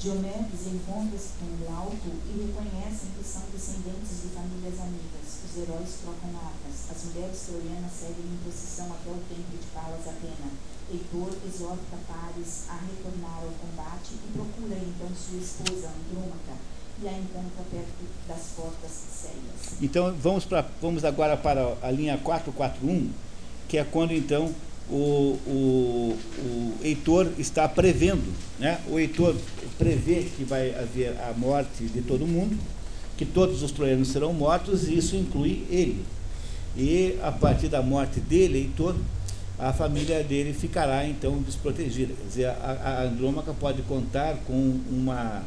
Diomedes encontra-se com o alto e reconhecem que são descendentes de famílias amigas. Os heróis trocam armas. As mulheres troianas seguem em procissão até o templo de Palas Atena. Heitor exorta Pares a retornar ao combate e procura então sua esposa Andrômaca e a encontra perto das portas céias. Então vamos, pra, vamos agora para a linha 441, que é quando então o, o, o Heitor está prevendo, né? o Heitor prevê que vai haver a morte de todo mundo, que todos os troianos serão mortos, e isso inclui ele. E a partir da morte dele, Heitor, a família dele ficará então desprotegida. Quer dizer, a, a Andrômaca pode contar com uma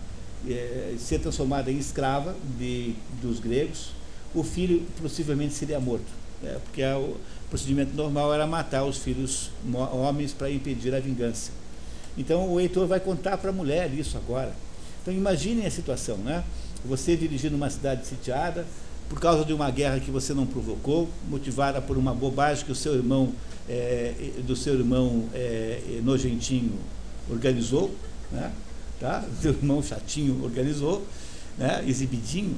é, ser transformada em escrava de, dos gregos, o filho possivelmente seria morto, né, porque o procedimento normal era matar os filhos homens para impedir a vingança. Então o Heitor vai contar para a mulher isso agora. Então imaginem a situação, né? Você dirigindo uma cidade sitiada por causa de uma guerra que você não provocou, motivada por uma bobagem que o seu irmão, é, do seu irmão é, nojentinho organizou, né? Tá? seu irmão chatinho organizou, né? exibidinho,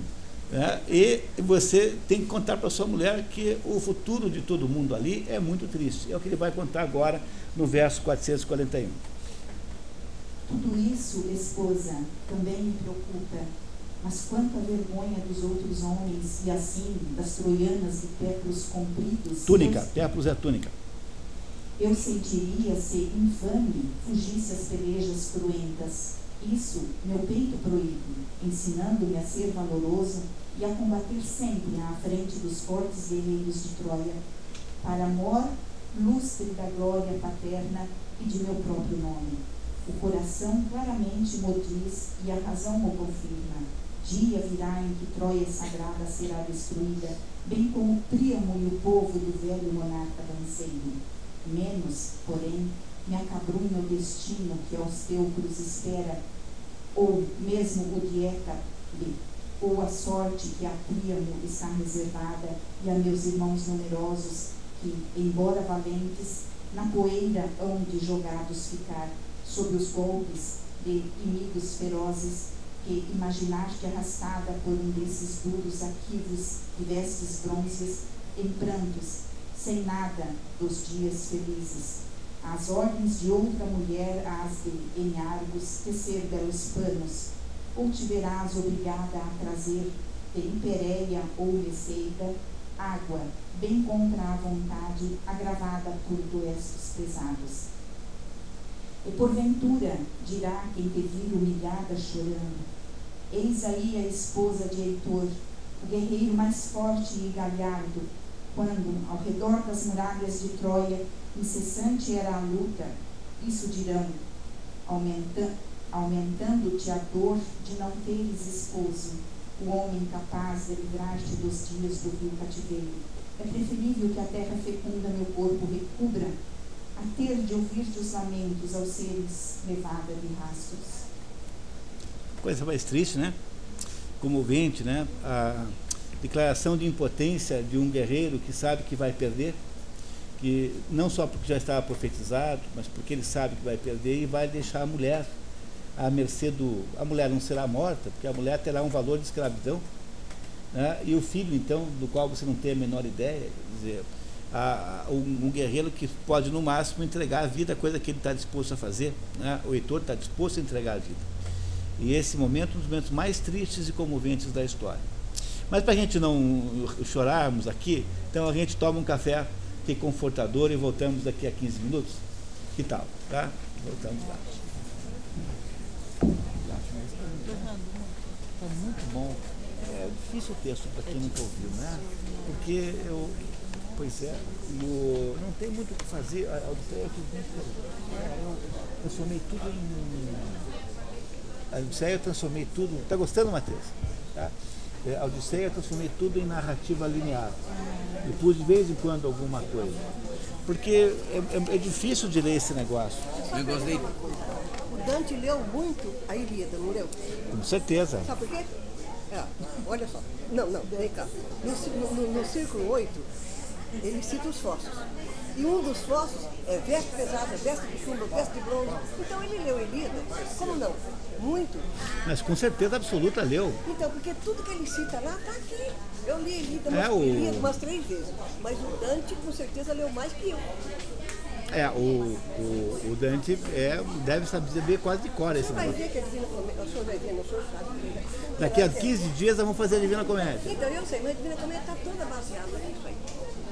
né? e você tem que contar para sua mulher que o futuro de todo mundo ali é muito triste. É o que ele vai contar agora no verso 441. Tudo isso, esposa, também me preocupa, mas quanto à vergonha dos outros homens e assim das troianas de péplos compridos. Túnica, péplos é túnica. Eu sentiria ser infame fugisse as pelejas cruentas isso meu peito proíbe, ensinando-me a ser valoroso e a combater sempre à frente dos fortes guerreiros de Troia, para amor lustre da glória paterna e de meu próprio nome. O coração claramente mo diz e a razão mo confirma. Dia virá em que Troia sagrada será destruída, bem como o Príamo e o povo do velho monarca danceiro. Menos, porém, me acabrunha o destino que aos teucros espera, ou mesmo o Hécate, ou a sorte que a Príamo está reservada, e a meus irmãos numerosos, que, embora valentes, na poeira hão de jogados ficar, sob os golpes de inimigos ferozes, que imaginaste arrastada por um desses duros arquivos de vestes bronzes, em prantos, sem nada dos dias felizes as ordens de outra mulher as de, em Argos, tecer belos panos, ou te verás obrigada a trazer de imperéia ou receita, água, bem contra a vontade, agravada por doestos pesados. E porventura, dirá quem te vir humilhada chorando, eis aí a esposa de Heitor, o guerreiro mais forte e galhardo, quando, ao redor das muralhas de Troia, incessante era a luta, isso dirão, aumenta, aumentando-te a dor de não teres esposo, o homem capaz de livrar-te dos dias do vil cativeiro. É preferível que a terra fecunda meu corpo recubra, a ter de ouvir-te os lamentos aos seres levada de rastros. Coisa mais triste, né? Comovente, né? A declaração de impotência de um guerreiro que sabe que vai perder que não só porque já estava profetizado, mas porque ele sabe que vai perder e vai deixar a mulher à mercê do. A mulher não será morta, porque a mulher terá um valor de escravidão. Né? E o filho, então, do qual você não tem a menor ideia, quer dizer, a, a, um, um, guerreiro que pode, no máximo, entregar a vida, coisa que ele está disposto a fazer. Né? O Heitor está disposto a entregar a vida. E esse momento é um dos momentos mais tristes e comoventes da história. Mas para a gente não chorarmos aqui, então a gente toma um café é confortador e voltamos daqui a 15 minutos. Que tal? Tá? Voltamos lá. Está muito bom. É difícil o texto para quem nunca ouviu, né? Porque eu. Pois é, eu, não tem muito o que fazer. A Odisseia eu. É, eu transformei tudo em. A Odisseia eu transformei tudo. Está gostando, Matheus? Tá? É, a Odisseia eu transformei tudo em narrativa linear. E pus de vez em quando alguma coisa. Porque é, é, é difícil de ler esse negócio. Eu gostei. O Dante leu muito a Ilíada, não leu? Com certeza. Sabe por quê? É, olha só. Não, não, vem cá. No, no, no círculo 8, ele cita os fósseis. E um dos fósseis é veste pesada, veste de chumbo, veste de bronze. Então ele leu Elida. Como não? Muito. Mas com certeza absoluta leu. Então, porque tudo que ele cita lá está aqui. Eu li Elida É, umas, o- li umas três vezes. Mas o Dante com certeza leu mais que eu. É, o, o, o Dante é, deve saber quase de cor esse Você vai negócio. ver que a Divina Comédia, o senhor vai ver, não, o senhor sabe. Daqui a 15 dias nós vamos fazer a Divina Comédia. Então, eu sei, mas a Divina Comédia está toda baseada nisso aí.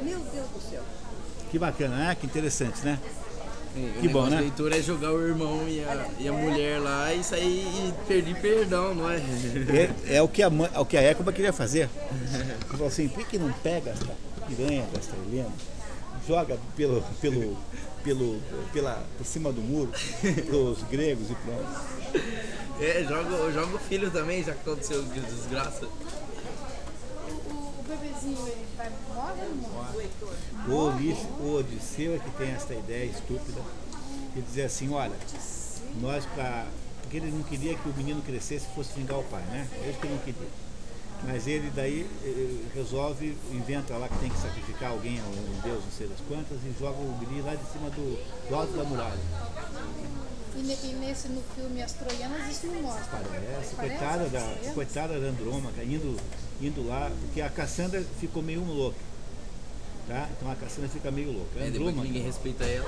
Meu Deus do céu. Que bacana, né? Que interessante, né? O Que bom, né? leitura é jogar o irmão e a, e a mulher lá e sair e pedir perdão, não é? É, é o, que a, mãe- é o que a Écoba queria fazer. Falou assim, por que não pega essa piranha dessa Helena, joga pelo, pelo, pelo, pela, por cima do muro, pros gregos e pronto. É, joga, joga o filho também, já que aconteceu de desgraça. Bebezinho, ele vai morre ou morre? O, Ulisses, o Odisseu é que tem essa ideia estúpida de dizer assim, olha, nós pra. Porque ele não queria que o menino crescesse e fosse vingar o pai, né? É isso que ele não queria. Mas ele daí eh, resolve, inventa lá que tem que sacrificar alguém, um deus, não sei das quantas, e joga o guri lá de cima do, do alto da muralha. E, ne- e nesse, no filme As Troianas, isso não mostra. Parece, Parece coitada da, Troianas? coitada da Andrômaca, indo, indo lá, porque a Cassandra ficou meio louca. Tá? Então a Cassandra fica meio louca. É, depois ninguém respeita ela.